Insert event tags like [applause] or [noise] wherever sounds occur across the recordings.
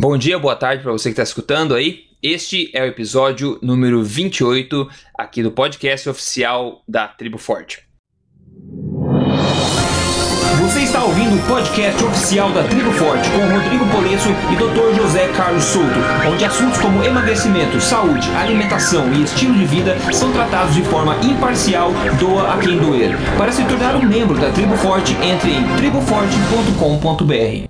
Bom dia, boa tarde para você que está escutando aí. Este é o episódio número 28 aqui do podcast oficial da Tribo Forte. Você está ouvindo o podcast oficial da Tribo Forte com Rodrigo Polesso e Dr. José Carlos Souto, onde assuntos como emagrecimento, saúde, alimentação e estilo de vida são tratados de forma imparcial, doa a quem doer. Para se tornar um membro da Tribo Forte, entre em triboforte.com.br.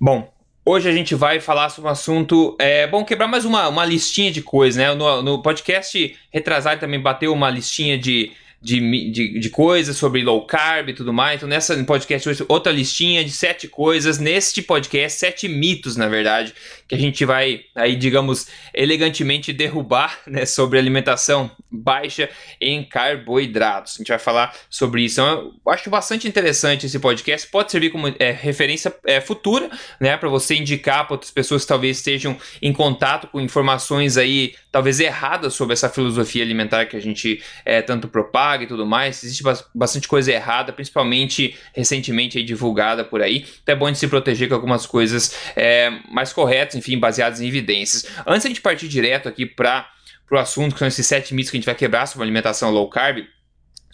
Bom, Hoje a gente vai falar sobre um assunto. É bom quebrar mais uma, uma listinha de coisas, né? No, no podcast retrasado também bateu uma listinha de de, de, de, coisas sobre low carb e tudo mais. Então, nessa podcast hoje, outra listinha de sete coisas. Neste podcast, sete mitos, na verdade, que a gente vai aí, digamos, elegantemente derrubar [laughs] né, sobre alimentação baixa em carboidratos. A gente vai falar sobre isso. Então, eu acho bastante interessante esse podcast. Pode servir como é, referência é, futura, né, para você indicar para outras pessoas que talvez estejam em contato com informações aí, talvez erradas sobre essa filosofia alimentar que a gente é, tanto propaga e tudo mais. Existe bastante coisa errada, principalmente recentemente divulgada por aí. Então é bom de se proteger com algumas coisas é, mais corretas, enfim, baseadas em evidências. Antes de a gente partir direto aqui para o assunto, que são esses sete mitos que a gente vai quebrar sobre alimentação low carb,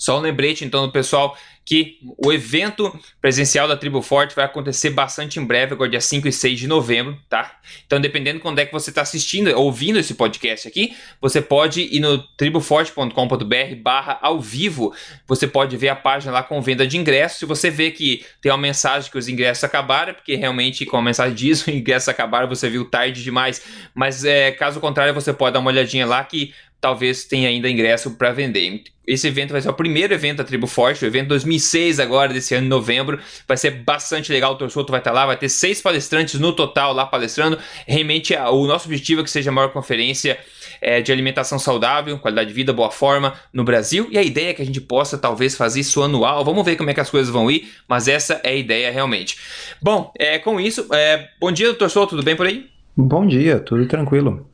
só um lembrete então do pessoal que o evento presencial da Tribo Forte vai acontecer bastante em breve, agora dia 5 e 6 de novembro, tá? Então, dependendo de quando é que você está assistindo, ouvindo esse podcast aqui, você pode ir no triboforte.com.br barra ao vivo, você pode ver a página lá com venda de ingressos, se você vê que tem uma mensagem que os ingressos acabaram, é porque realmente com a mensagem diz, [laughs] os ingressos acabaram, você viu tarde demais, mas é, caso contrário, você pode dar uma olhadinha lá que talvez tenha ainda ingresso para vender. Esse evento vai ser o primeiro evento da Tribo Forte, o evento 2006 agora, desse ano, em novembro. Vai ser bastante legal, o Torçoto vai estar lá, vai ter seis palestrantes no total lá palestrando. Realmente, o nosso objetivo é que seja a maior conferência é, de alimentação saudável, qualidade de vida, boa forma no Brasil. E a ideia é que a gente possa, talvez, fazer isso anual. Vamos ver como é que as coisas vão ir, mas essa é a ideia realmente. Bom, é, com isso, é, bom dia, doutor Souto, tudo bem por aí? Bom dia, tudo tranquilo.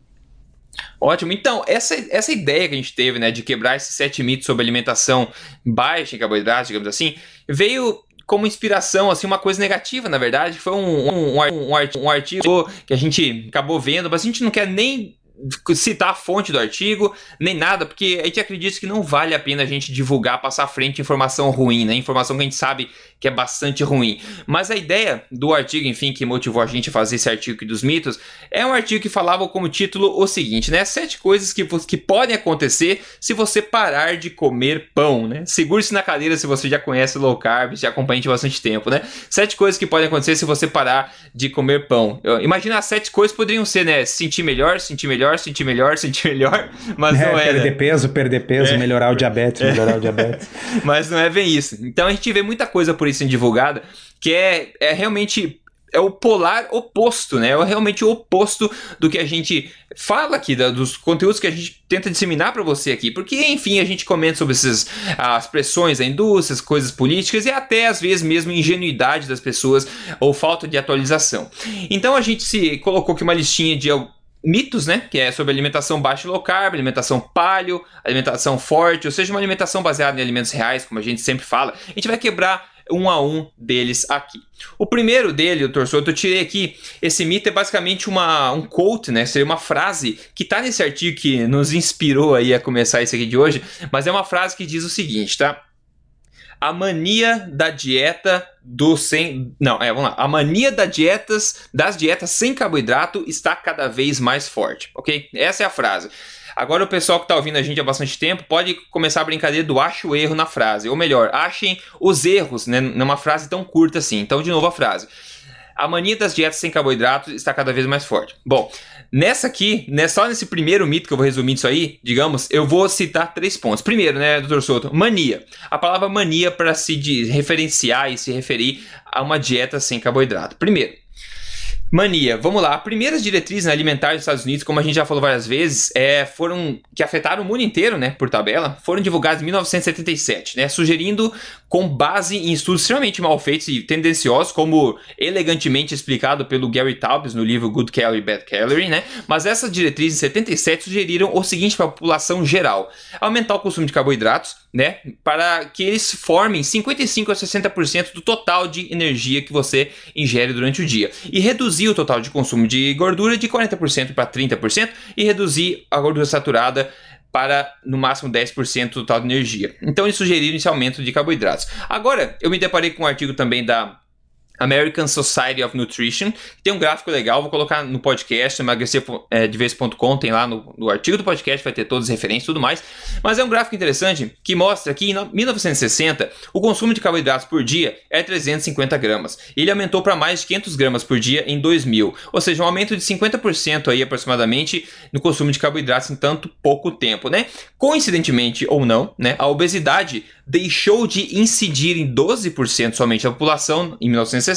Ótimo. Então, essa, essa ideia que a gente teve, né, de quebrar esses sete mitos sobre alimentação baixa em carboidratos, digamos assim, veio como inspiração, assim, uma coisa negativa, na verdade, foi um, um, um, um artigo que a gente acabou vendo, mas a gente não quer nem citar a fonte do artigo, nem nada, porque a gente acredita que não vale a pena a gente divulgar, passar à frente informação ruim, né? Informação que a gente sabe que é bastante ruim. Mas a ideia do artigo, enfim, que motivou a gente a fazer esse artigo dos mitos, é um artigo que falava como título o seguinte, né? Sete coisas que, que podem acontecer se você parar de comer pão, né? Segure-se na cadeira se você já conhece low carb, já acompanha há bastante tempo, né? Sete coisas que podem acontecer se você parar de comer pão. Imagina as sete coisas poderiam ser, né? Sentir melhor, sentir melhor, melhor, sentir melhor, [laughs] sentir melhor, mas é, não é. Perder peso, perder peso, é. melhorar o diabetes, melhorar o [laughs] diabetes. mas não é bem isso. Então a gente vê muita coisa por isso divulgada que é, é realmente é o polar oposto, né? É realmente o oposto do que a gente fala aqui, da, dos conteúdos que a gente tenta disseminar para você aqui. Porque, enfim, a gente comenta sobre essas, as pressões da indústria, as coisas políticas e até às vezes mesmo ingenuidade das pessoas ou falta de atualização. Então a gente se colocou aqui uma listinha de mitos, né? Que é sobre alimentação baixa e low carb, alimentação paleo, alimentação forte, ou seja, uma alimentação baseada em alimentos reais, como a gente sempre fala. A gente vai quebrar um a um deles aqui. O primeiro dele, o Torçoto, eu tirei aqui. Esse mito é basicamente uma, um quote, né? Seria uma frase que está nesse artigo que nos inspirou aí a começar esse aqui de hoje, mas é uma frase que diz o seguinte, tá? A mania da dieta do sem. Não, é, vamos lá. A mania da dietas, das dietas sem carboidrato está cada vez mais forte, ok? Essa é a frase. Agora o pessoal que está ouvindo a gente há bastante tempo pode começar a brincadeira do acho o erro na frase. Ou melhor, achem os erros né, numa frase tão curta assim. Então, de novo a frase. A mania das dietas sem carboidratos está cada vez mais forte. Bom, Nessa aqui, né, só nesse primeiro mito que eu vou resumir isso aí, digamos, eu vou citar três pontos. Primeiro, né, doutor Souto, mania. A palavra mania para se referenciar e se referir a uma dieta sem carboidrato. Primeiro, Mania, vamos lá. Primeiras diretrizes alimentares dos Estados Unidos, como a gente já falou várias vezes, é, foram que afetaram o mundo inteiro, né, por tabela, foram divulgadas em 1977, né, sugerindo com base em estudos extremamente mal feitos e tendenciosos, como elegantemente explicado pelo Gary Taubes no livro Good Calorie, Bad Calorie, né? Mas essas diretrizes em 77 sugeriram o seguinte para a população geral: aumentar o consumo de carboidratos, né? Para que eles formem 55 a 60% do total de energia que você ingere durante o dia. E reduzir o total de consumo de gordura de 40% para 30% e reduzir a gordura saturada para no máximo 10% do total de energia. Então eles sugeriram esse aumento de carboidratos. Agora, eu me deparei com um artigo também da American Society of Nutrition, tem um gráfico legal, vou colocar no podcast, emagrecer.com, tem lá no, no, artigo do podcast, vai ter todas as referências e tudo mais, mas é um gráfico interessante que mostra que em 1960 o consumo de carboidratos por dia é 350 gramas, ele aumentou para mais de 500 gramas por dia em 2000, ou seja, um aumento de 50% aí aproximadamente no consumo de carboidratos em tanto pouco tempo, né? Coincidentemente ou não, né, a obesidade deixou de incidir em 12% somente da população em 1960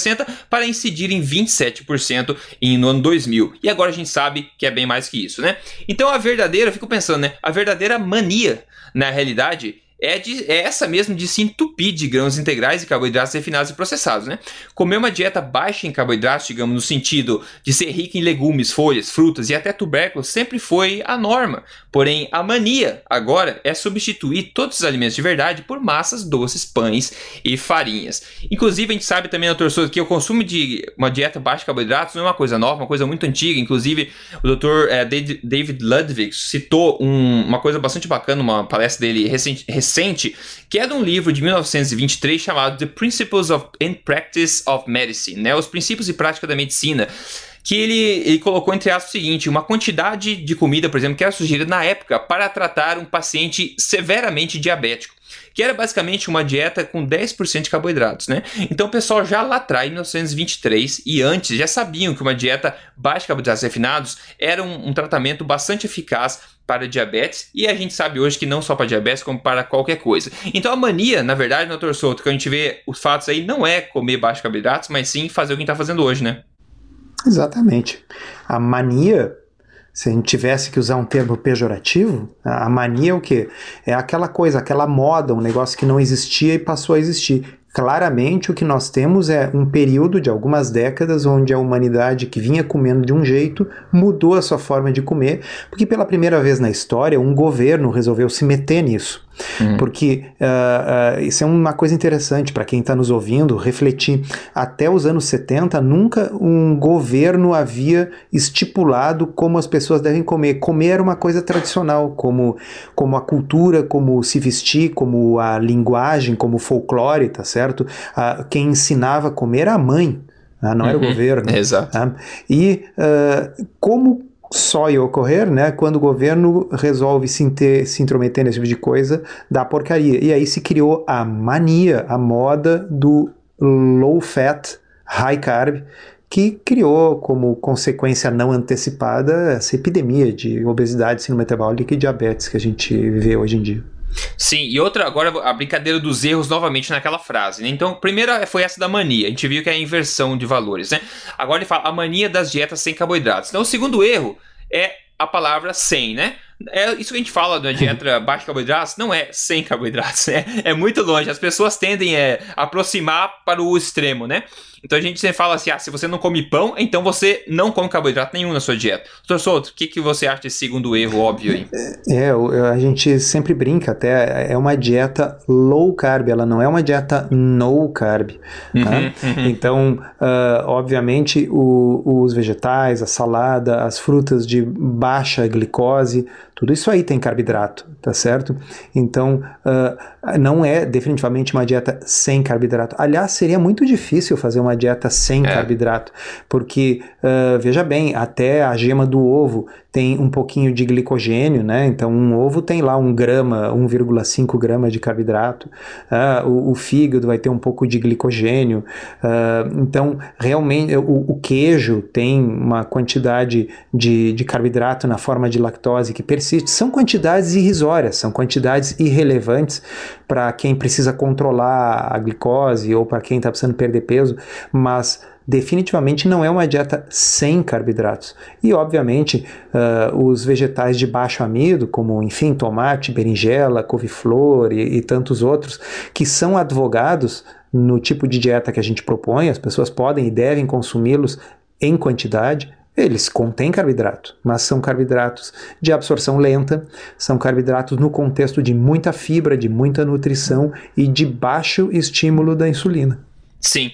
para incidir em 27% em, no ano 2000. E agora a gente sabe que é bem mais que isso, né? Então a verdadeira, eu fico pensando, né? A verdadeira mania, na realidade, é, de, é essa mesmo de se entupir de grãos integrais e carboidratos refinados e processados, né? Comer uma dieta baixa em carboidratos, digamos, no sentido de ser rica em legumes, folhas, frutas e até tubérculos, sempre foi a norma. Porém, a mania agora é substituir todos os alimentos de verdade por massas, doces, pães e farinhas. Inclusive, a gente sabe também, doutor Souza, que o consumo de uma dieta baixa em carboidratos não é uma coisa nova, uma coisa muito antiga. Inclusive, o doutor é, David Ludwig citou um, uma coisa bastante bacana, uma palestra dele recente recente, que é de um livro de 1923 chamado The Principles of and Practice of Medicine, né? Os princípios e prática da medicina que ele, ele colocou entre aspas o seguinte: uma quantidade de comida, por exemplo, que era sugerida na época para tratar um paciente severamente diabético. Que era basicamente uma dieta com 10% de carboidratos, né? Então o pessoal já lá atrás, em 1923 e antes, já sabiam que uma dieta baixa de carboidratos refinados era um, um tratamento bastante eficaz para diabetes e a gente sabe hoje que não só para diabetes, como para qualquer coisa. Então a mania, na verdade, doutor Souto, que a gente vê os fatos aí, não é comer baixo carboidratos, mas sim fazer o que está fazendo hoje, né? Exatamente. A mania, se a gente tivesse que usar um termo pejorativo, a mania é o quê? É aquela coisa, aquela moda, um negócio que não existia e passou a existir. Claramente, o que nós temos é um período de algumas décadas onde a humanidade que vinha comendo de um jeito mudou a sua forma de comer, porque pela primeira vez na história um governo resolveu se meter nisso. Uhum. Porque uh, uh, isso é uma coisa interessante para quem está nos ouvindo refletir. Até os anos 70, nunca um governo havia estipulado como as pessoas devem comer. Comer era uma coisa tradicional, como, como a cultura, como se vestir, como a linguagem, como o folclore, tá certo? Uh, quem ensinava a comer era a mãe. Né? não era o uhum. governo. [laughs] Exato. Tá? E como só ia ocorrer né, quando o governo resolve se, inter, se intrometer nesse tipo de coisa da porcaria. E aí se criou a mania, a moda do low fat, high carb, que criou como consequência não antecipada essa epidemia de obesidade, síndrome metabólica e diabetes que a gente vê hoje em dia. Sim, e outra, agora a brincadeira dos erros novamente naquela frase. Né? Então, primeira foi essa da mania. A gente viu que é a inversão de valores, né? Agora ele fala a mania das dietas sem carboidratos. Então, o segundo erro é a palavra sem, né? É isso que a gente fala da dieta [laughs] baixa carboidratos, não é sem carboidratos, [laughs] é, é muito longe. As pessoas tendem a é, aproximar para o extremo, né? Então a gente sempre fala assim: ah, se você não come pão, então você não come carboidrato nenhum na sua dieta. Doutor Souto, o que, que você acha desse segundo erro óbvio aí? É, a gente sempre brinca até, é uma dieta low carb, ela não é uma dieta no carb. Uhum, tá? uhum. Então, uh, obviamente, o, os vegetais, a salada, as frutas de baixa glicose, tudo isso aí tem carboidrato, tá certo? Então, uh, não é definitivamente uma dieta sem carboidrato. Aliás, seria muito difícil fazer uma dieta sem é. carboidrato, porque, uh, veja bem, até a gema do ovo tem um pouquinho de glicogênio, né? Então, um ovo tem lá um grama, 1,5 grama de carboidrato. Uh, o, o, fígado vai ter um pouco de glicogênio. Então, realmente, o, o, queijo tem uma quantidade de, de carboidrato na forma de lactose que persiste. São quantidades irrisórias, são quantidades irrelevantes para quem precisa controlar a glicose ou para quem está precisando perder peso, mas definitivamente não é uma dieta sem carboidratos. E, obviamente, uh, os vegetais de baixo amido, como, enfim, tomate, berinjela, couve-flor e, e tantos outros, que são advogados no tipo de dieta que a gente propõe, as pessoas podem e devem consumi-los em quantidade, eles contêm carboidrato, mas são carboidratos de absorção lenta, são carboidratos no contexto de muita fibra, de muita nutrição e de baixo estímulo da insulina. Sim.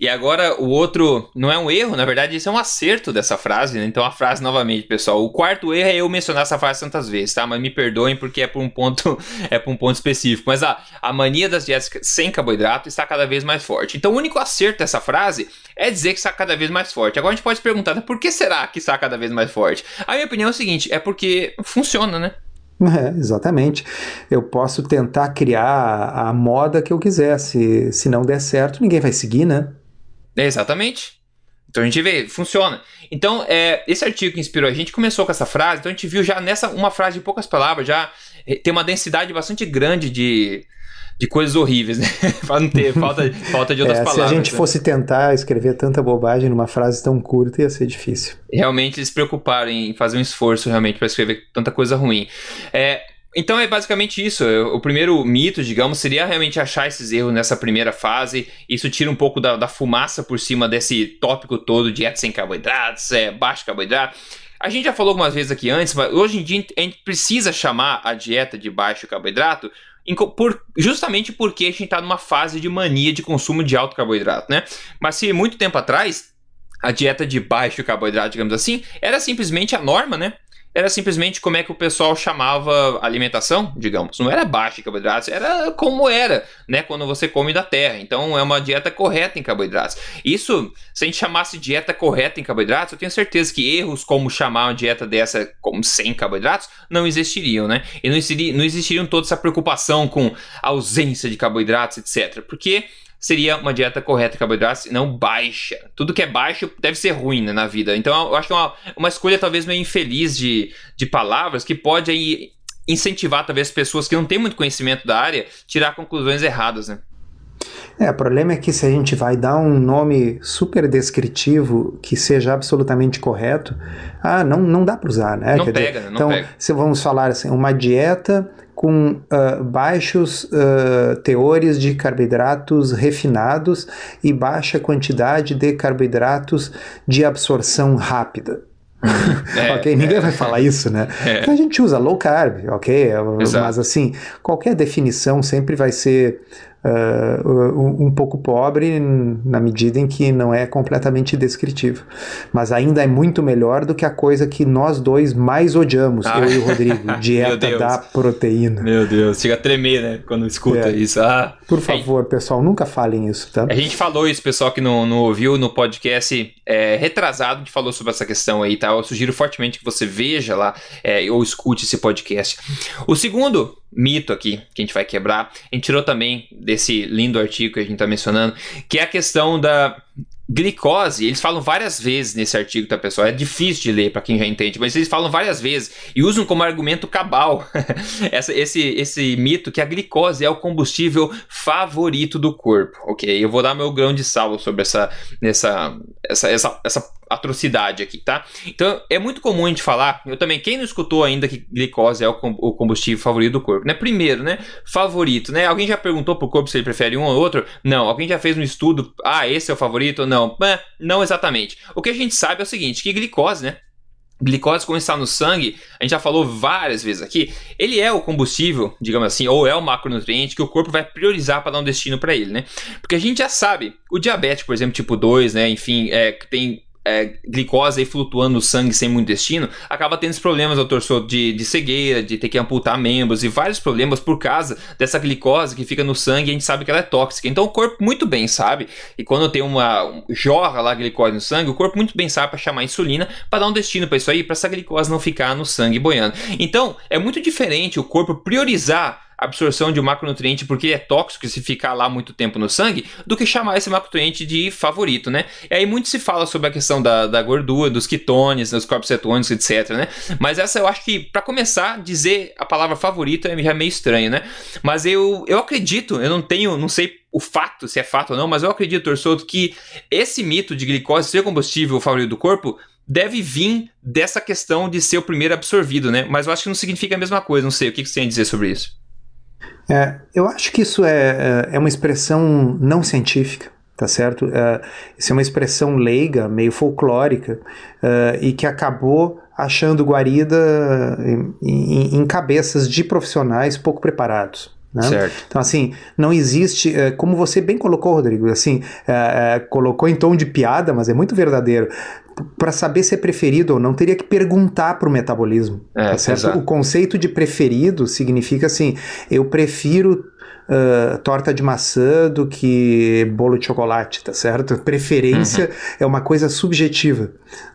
E agora o outro não é um erro, na verdade isso é um acerto dessa frase, né? Então a frase novamente, pessoal. O quarto erro é eu mencionar essa frase tantas vezes, tá? Mas me perdoem porque é por um ponto, [laughs] é por um ponto específico. Mas a, a mania das dietas sem carboidrato está cada vez mais forte. Então o único acerto dessa frase é dizer que está cada vez mais forte. Agora a gente pode perguntar, por que será que está cada vez mais forte? A minha opinião é o seguinte, é porque funciona, né? [laughs] É, exatamente. Eu posso tentar criar a moda que eu quiser. Se, se não der certo, ninguém vai seguir, né? É, exatamente. Então a gente vê, funciona. Então, é, esse artigo que inspirou a gente começou com essa frase, então a gente viu já nessa uma frase de poucas palavras, já eh, tem uma densidade bastante grande de, de coisas horríveis, né? [laughs] para não ter falta, falta de outras é, palavras. Se a gente né? fosse tentar escrever tanta bobagem numa frase tão curta, ia ser difícil. Realmente eles se preocuparam em fazer um esforço realmente para escrever tanta coisa ruim. É, então é basicamente isso. O primeiro mito, digamos, seria realmente achar esses erros nessa primeira fase. Isso tira um pouco da, da fumaça por cima desse tópico todo: dieta sem carboidratos, é, baixo carboidrato. A gente já falou algumas vezes aqui antes, mas hoje em dia a gente precisa chamar a dieta de baixo carboidrato por, justamente porque a gente está numa fase de mania de consumo de alto carboidrato, né? Mas se muito tempo atrás a dieta de baixo carboidrato, digamos assim, era simplesmente a norma, né? Era simplesmente como é que o pessoal chamava alimentação, digamos. Não era baixa em carboidratos, era como era, né, quando você come da terra. Então é uma dieta correta em carboidratos. Isso, se a gente chamasse dieta correta em carboidratos, eu tenho certeza que erros como chamar uma dieta dessa como sem carboidratos não existiriam, né? E não, existiria, não existiriam toda essa preocupação com ausência de carboidratos, etc. Porque seria uma dieta correta de carboidratos e não baixa. Tudo que é baixo deve ser ruim né, na vida. Então eu acho que é uma, uma escolha talvez meio infeliz de, de palavras que pode aí incentivar talvez pessoas que não têm muito conhecimento da área tirar conclusões erradas, né? É, o problema é que se a gente vai dar um nome super descritivo que seja absolutamente correto, ah, não, não dá para usar, né? Não Quer pega, dizer, não então, pega. se vamos falar assim, uma dieta com uh, baixos uh, teores de carboidratos refinados e baixa quantidade de carboidratos de absorção rápida. É, [laughs] ok, ninguém é, vai falar isso, né? É. Então a gente usa low carb, ok? Exato. Mas assim, qualquer definição sempre vai ser uh, um pouco pobre na medida em que não é completamente descritivo. Mas ainda é muito melhor do que a coisa que nós dois mais odiamos, ah. eu e o Rodrigo, [laughs] dieta da proteína. Meu Deus, chega a tremer, né, quando escuta é. isso. Ah, Por favor, pessoal, nunca falem isso, tá? A gente falou isso, pessoal que não, não ouviu no podcast é, retrasado, a gente falou sobre essa questão aí, tá? Eu sugiro fortemente que você veja lá é, ou escute esse podcast. O segundo mito aqui que a gente vai quebrar, a gente tirou também desse lindo artigo que a gente está mencionando, que é a questão da glicose, eles falam várias vezes nesse artigo, tá, pessoal? É difícil de ler para quem já entende, mas eles falam várias vezes e usam como argumento cabal [laughs] essa, esse, esse mito que a glicose é o combustível favorito do corpo, ok? Eu vou dar meu grão de sal sobre essa, essa, essa, essa, essa atrocidade aqui, tá? Então é muito comum a gente falar, eu também, quem não escutou ainda que glicose é o combustível favorito do corpo, né? Primeiro, né? Favorito, né? Alguém já perguntou pro corpo se ele prefere um ou outro? Não. Alguém já fez um estudo, ah, esse é o favorito? Não. não exatamente. O que a gente sabe é o seguinte, que glicose, né? Glicose, quando está no sangue, a gente já falou várias vezes aqui, ele é o combustível, digamos assim, ou é o macronutriente que o corpo vai priorizar para dar um destino para ele, né? Porque a gente já sabe, o diabetes, por exemplo, tipo 2, né, enfim, é, que tem é, glicose aí flutuando no sangue sem muito intestino, acaba tendo esses problemas, doutor de, de cegueira, de ter que amputar membros e vários problemas por causa dessa glicose que fica no sangue e a gente sabe que ela é tóxica. Então o corpo muito bem sabe, e quando tem uma jorra lá glicose no sangue, o corpo muito bem sabe para chamar insulina para dar um destino para isso aí, para essa glicose não ficar no sangue boiando. Então é muito diferente o corpo priorizar absorção de um macronutriente porque é tóxico se ficar lá muito tempo no sangue, do que chamar esse macronutriente de favorito, né? E aí muito se fala sobre a questão da, da gordura, dos ketones, dos corpos cetônicos, etc, né? Mas essa eu acho que, para começar, dizer a palavra favorito é já meio estranho, né? Mas eu, eu acredito, eu não tenho, não sei o fato, se é fato ou não, mas eu acredito, Torçoto, que esse mito de glicose ser combustível favorito do corpo deve vir dessa questão de ser o primeiro absorvido, né? Mas eu acho que não significa a mesma coisa, não sei, o que você tem a dizer sobre isso? É, eu acho que isso é, é, é uma expressão não científica, tá certo? Uh, isso é uma expressão leiga, meio folclórica, uh, e que acabou achando guarida em, em, em cabeças de profissionais pouco preparados. Né? Certo. Então, assim, não existe, é, como você bem colocou, Rodrigo, assim, é, é, colocou em tom de piada, mas é muito verdadeiro. Para saber se é preferido ou não, teria que perguntar para o metabolismo. É, tá certo? O conceito de preferido significa assim: eu prefiro uh, torta de maçã do que bolo de chocolate, tá certo? Preferência uhum. é uma coisa subjetiva.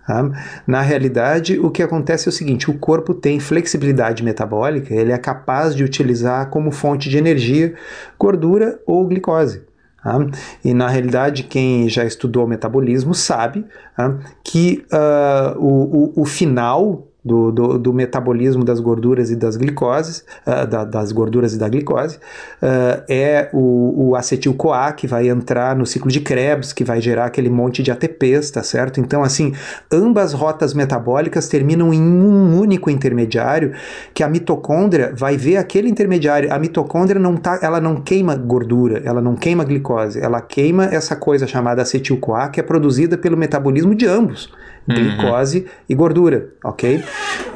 Tá? Na realidade, o que acontece é o seguinte: o corpo tem flexibilidade metabólica, ele é capaz de utilizar como fonte de energia gordura ou glicose. Tá? E na realidade, quem já estudou metabolismo sabe tá? que uh, o, o, o final do, do, do, metabolismo das gorduras e das glicoses, uh, da, das gorduras e da glicose, uh, é o, o acetil-CoA que vai entrar no ciclo de Krebs, que vai gerar aquele monte de ATPs, tá certo? Então, assim, ambas rotas metabólicas terminam em um único intermediário, que a mitocôndria vai ver aquele intermediário. A mitocôndria não tá, ela não queima gordura, ela não queima glicose, ela queima essa coisa chamada acetil-CoA, que é produzida pelo metabolismo de ambos glicose uhum. e gordura, ok?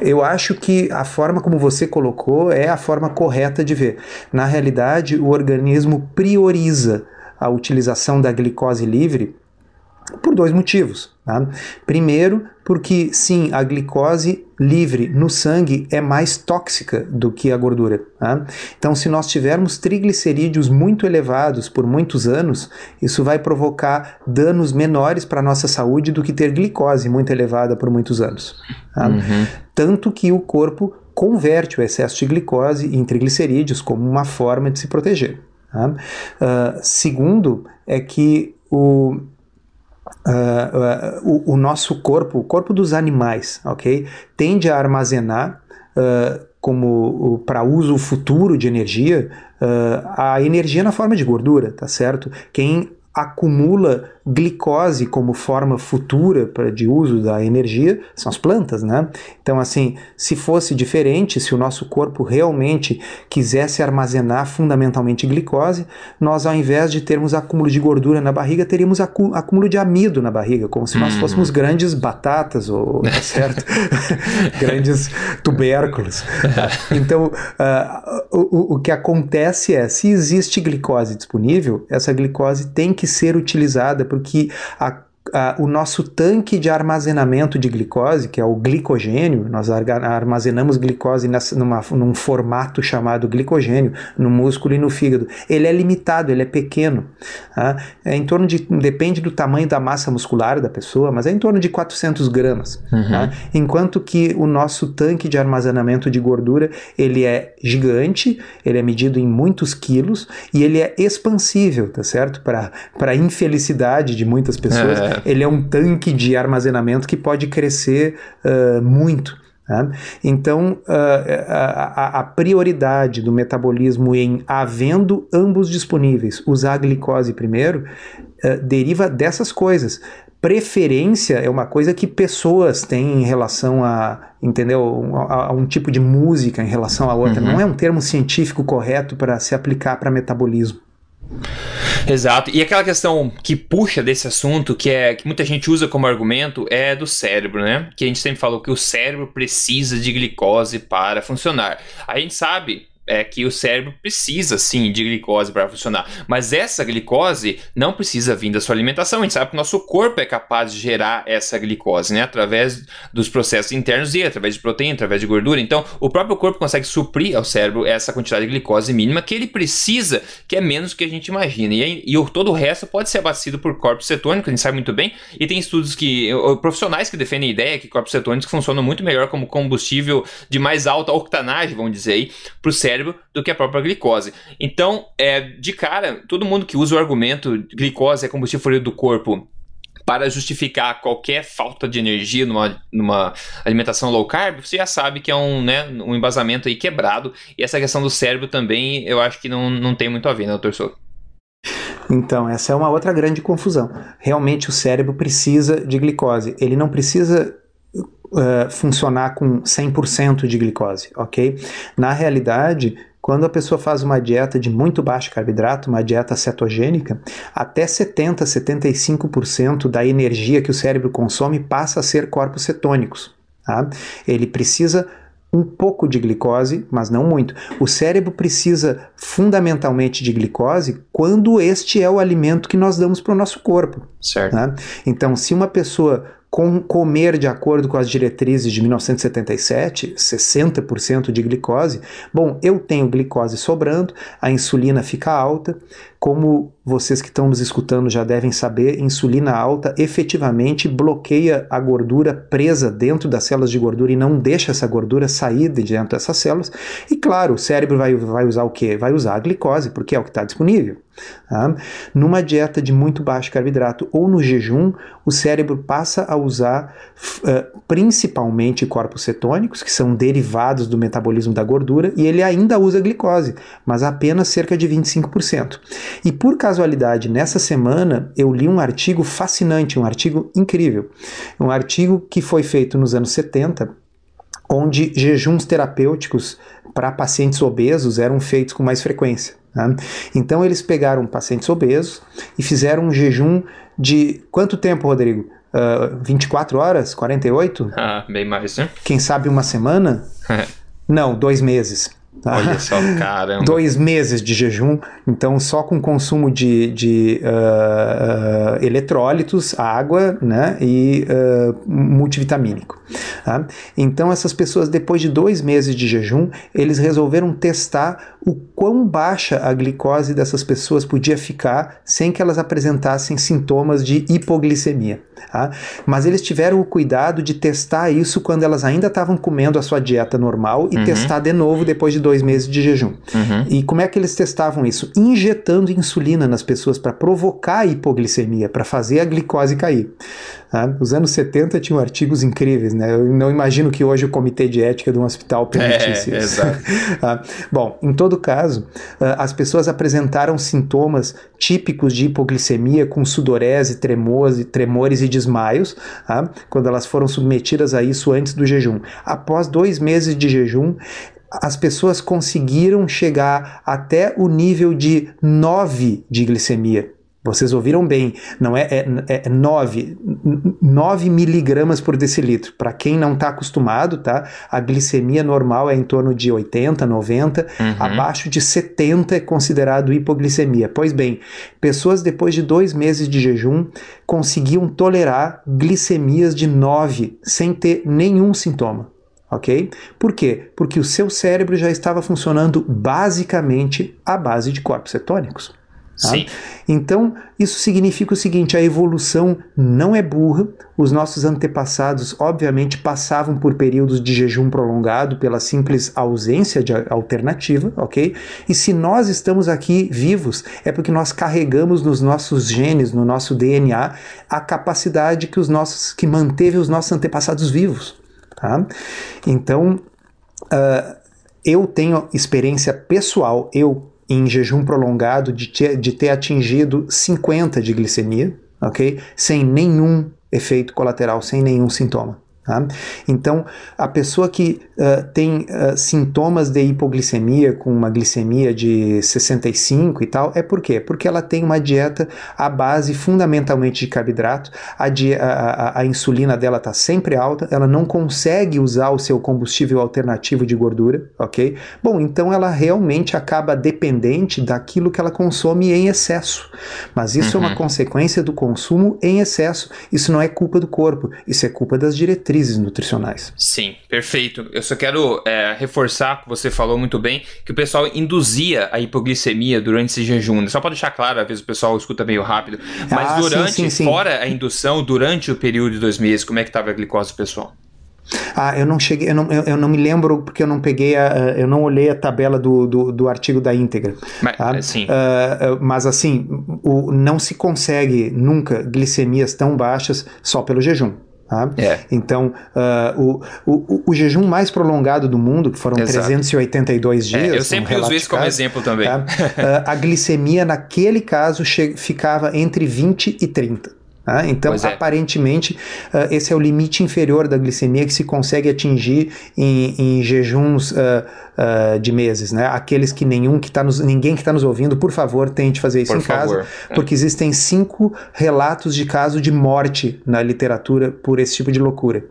Eu acho que a forma como você colocou é a forma correta de ver. Na realidade, o organismo prioriza a utilização da glicose livre por dois motivos. Tá? Primeiro, porque sim, a glicose livre no sangue é mais tóxica do que a gordura. Tá? Então, se nós tivermos triglicerídeos muito elevados por muitos anos, isso vai provocar danos menores para a nossa saúde do que ter glicose muito elevada por muitos anos. Tá? Uhum. Tanto que o corpo converte o excesso de glicose em triglicerídeos como uma forma de se proteger. Tá? Uh, segundo, é que o uh, o, o, nosso corpo, o corpo dos animais, ok, tende a armazenar uh, como para uso futuro de energia a energia na forma de gordura, tá certo? Quem acumula glicose como forma futura para de uso da energia são as plantas, né? Então, assim, se fosse diferente, se o nosso corpo realmente quisesse armazenar fundamentalmente glicose, nós, ao invés de termos acúmulo de gordura na barriga, teríamos acúmulo de amido na barriga, como se nós hum. fôssemos grandes batatas, ou, tá certo? [laughs] grandes tubérculos. Então, uh, o, o que acontece é, se existe glicose disponível, essa glicose tem que ser utilizada porque a o nosso tanque de armazenamento de glicose, que é o glicogênio, nós armazenamos glicose nessa, numa, num formato chamado glicogênio no músculo e no fígado. Ele é limitado, ele é pequeno. Tá? É em torno de, depende do tamanho da massa muscular da pessoa, mas é em torno de 400 gramas. Uhum. Tá? Enquanto que o nosso tanque de armazenamento de gordura, ele é gigante, ele é medido em muitos quilos e ele é expansível, tá certo? Para a infelicidade de muitas pessoas. É ele é um tanque de armazenamento que pode crescer uh, muito. Né? Então, uh, a, a, prioridade do metabolismo em havendo ambos disponíveis, usar a glicose primeiro, uh, deriva dessas coisas. Preferência é uma coisa que pessoas têm em relação a, entendeu, a, a um tipo de música em relação a outra. Uhum. Não é um termo científico correto para se aplicar para metabolismo. Exato. E aquela questão que puxa desse assunto, que é que muita gente usa como argumento, é do cérebro, né? Que a gente sempre falou que o cérebro precisa de glicose para funcionar. A gente sabe é que o cérebro precisa sim de glicose para funcionar, mas essa glicose não precisa vir da sua alimentação. A gente sabe que o nosso corpo é capaz de gerar essa glicose, né, através dos processos internos e através de proteína, através de gordura. Então, o próprio corpo consegue suprir ao cérebro essa quantidade de glicose mínima que ele precisa, que é menos do que a gente imagina. E, e o, todo o resto pode ser abastecido por corpos cetônicos, a gente sabe muito bem, e tem estudos que profissionais que defendem a ideia que corpos cetônicos funcionam muito melhor como combustível de mais alta octanagem, vamos dizer aí, para o cérebro cérebro do que a própria glicose. Então, é, de cara, todo mundo que usa o argumento glicose é combustível do corpo para justificar qualquer falta de energia numa, numa alimentação low carb, você já sabe que é um, né, um embasamento aí quebrado. E essa questão do cérebro também, eu acho que não, não tem muito a ver, né, doutor Souto? Então, essa é uma outra grande confusão. Realmente o cérebro precisa de glicose. Ele não precisa uh, funcionar com 100% de glicose, ok? Na realidade, quando a pessoa faz uma dieta de muito baixo carboidrato, uma dieta cetogênica, até 70, 75% da energia que o cérebro consome passa a ser corpos cetônicos. Tá? Ele precisa um pouco de glicose, mas não muito. O cérebro precisa fundamentalmente de glicose quando este é o alimento que nós damos para o nosso corpo. Certo. Né? Então, se uma pessoa com comer de acordo com as diretrizes de 1977, 60% de glicose, bom, eu tenho glicose sobrando, a insulina fica alta, como vocês que estão nos escutando já devem saber, insulina alta efetivamente bloqueia a gordura presa dentro das células de gordura e não deixa essa gordura sair de dentro dessas células. E claro, o cérebro vai, vai usar o quê? Vai usar a glicose, porque é o que está disponível. Tá? Numa dieta de muito baixo carboidrato ou no jejum, o cérebro passa a usar uh, principalmente corpos cetônicos, que são derivados do metabolismo da gordura, e ele ainda usa glicose, mas apenas cerca de 25%. E por casualidade, nessa semana eu li um artigo fascinante, um artigo incrível. Um artigo que foi feito nos anos 70, onde jejuns terapêuticos para pacientes obesos eram feitos com mais frequência. Né? Então eles pegaram pacientes obesos e fizeram um jejum de quanto tempo, Rodrigo? Uh, 24 horas? 48? Ah, bem mais, né? Quem sabe uma semana? Não, dois meses. Tá? Olha só, caramba. Dois meses de jejum, então só com consumo de, de uh, uh, eletrólitos, água né, e uh, multivitamínico. Tá? Então essas pessoas, depois de dois meses de jejum, eles resolveram testar o quão baixa a glicose dessas pessoas podia ficar sem que elas apresentassem sintomas de hipoglicemia. Tá? Mas eles tiveram o cuidado de testar isso quando elas ainda estavam comendo a sua dieta normal e uhum. testar de novo depois de dois meses de jejum. Uhum. E como é que eles testavam isso? Injetando insulina nas pessoas para provocar a hipoglicemia, para fazer a glicose cair. Tá? Os anos 70 tinham artigos incríveis, né? Eu não imagino que hoje o comitê de ética de um hospital permitisse é, isso. Tá? [laughs] Bom, em todo caso, ah, as pessoas apresentaram sintomas típicos de hipoglicemia com sudorese, tremose, tremores e desmaios, tá? quando elas foram submetidas a isso antes do jejum. Após dois meses de jejum, as pessoas conseguiram chegar até o nível de 9 de glicemia. Vocês ouviram bem, não é, é, é 9, 9 miligramas por decilitro. Para quem não está acostumado, tá? A glicemia normal é em torno de 80, 90, uhum. abaixo de 70 é considerado hipoglicemia. Pois bem, pessoas depois de dois meses de jejum conseguiam tolerar glicemias de 9 sem ter nenhum sintoma ok? Por quê? Porque o seu cérebro já estava funcionando basicamente à base de corpos cetônicos. Tá? Sim. Então, isso significa o seguinte: a evolução não é burra. Os nossos antepassados, obviamente, passavam por períodos de jejum prolongado pela simples ausência de alternativa, ok? E se nós estamos aqui vivos, é porque nós carregamos nos nossos genes, no nosso DNA, a capacidade que os nossos que manteve os nossos antepassados vivos. Tá? Então, uh, eu tenho experiência pessoal, eu em jejum prolongado de ter, de ter atingido 50 de glicemia, ok? Sem nenhum efeito colateral, sem nenhum sintoma. Tá? Então, a pessoa que uh, tem uh, sintomas de hipoglicemia, com uma glicemia de 65 e tal, é por quê? Porque ela tem uma dieta à base fundamentalmente de carboidrato, a, a, a insulina dela está sempre alta, ela não consegue usar o seu combustível alternativo de gordura, ok? Bom, então ela realmente acaba dependente daquilo que ela consome em excesso. Mas isso uhum. é uma uhum. consequência do consumo em excesso. Isso não é culpa do corpo, isso é culpa das diretrizes diretrizes nutricionais. Sim, perfeito. Eu só quero é, reforçar que você falou muito bem que o pessoal induzia a hipoglicemia durante esse jejum. Só para deixar claro, às vezes o pessoal escuta meio rápido, mas ah, durante, sim, sim, sim. fora a indução, durante o período de dois meses, como é que estava a glicose pessoal? Ah, eu não cheguei, eu não, eu, eu, não me lembro porque eu não peguei, a, eu não olhei a tabela do, do, do artigo da íntegra. Mas, tá? Uh, mas assim, o, não se consegue nunca glicemias tão baixas só pelo jejum. Tá? É. Então, uh, o, o, o, jejum mais prolongado do mundo, que foram Exato. 382 dias. É, eu sempre uso isso como exemplo também. Tá? Uh, a glicemia, naquele caso, ficava entre 20 e 30. Tá? Então, é. aparentemente, uh, esse é o limite inferior da glicemia que se consegue atingir em, em jejuns uh, de meses, né? Aqueles que nenhum que tá nos, ninguém que está nos ouvindo, por favor, tente fazer isso por em favor. casa, porque existem cinco relatos de caso de morte na literatura por esse tipo de loucura,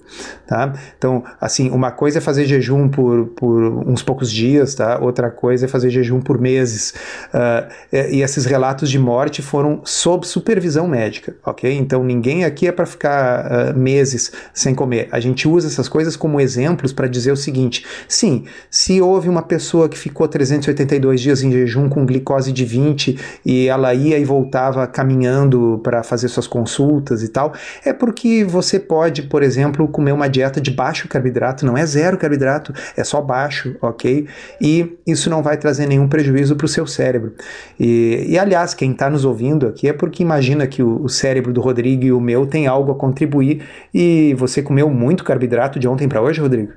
tá? Então, assim, uma coisa é fazer jejum por, por uns poucos dias, tá? Outra coisa é fazer jejum por meses. Uh, e esses relatos de morte foram sob supervisão médica, ok? Então, ninguém aqui é para ficar uh, meses sem comer. A gente usa essas coisas como exemplos para dizer o seguinte: sim, se houve houve uma pessoa que ficou 382 dias em jejum com glicose de 20 e ela ia e voltava caminhando para fazer suas consultas e tal, é porque você pode, por exemplo, comer uma dieta de baixo carboidrato, não é zero carboidrato, é só baixo, ok? E isso não vai trazer nenhum prejuízo para o seu cérebro. E, e aliás, quem está nos ouvindo aqui é porque imagina que o, o cérebro do Rodrigo e o meu tem algo a contribuir e você comeu muito carboidrato de ontem para hoje, Rodrigo?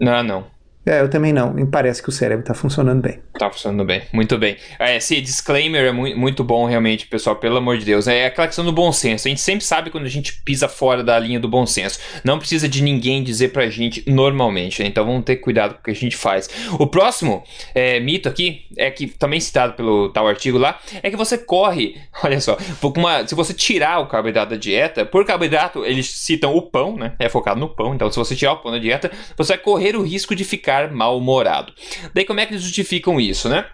Não, não. É, eu também não. Me parece que o cérebro está funcionando bem. Tá funcionando bem, muito bem. É, esse disclaimer é muito, muito bom, realmente, pessoal, pelo amor de Deus. É aquela questão do bom senso. A gente sempre sabe quando a gente pisa fora da linha do bom senso. Não precisa de ninguém dizer pra gente normalmente, né? Então vamos ter cuidado com o que a gente faz. O próximo é, mito aqui, é que também citado pelo tal artigo lá, é que você corre, [laughs] olha só, uma, se você tirar o carboidrato da dieta, por carboidrato eles citam o pão, né? É focado no pão. Então se você tirar o pão da dieta, você vai correr o risco de ficar ficar mal-humorado. Daí como é que eles justificam isso, né?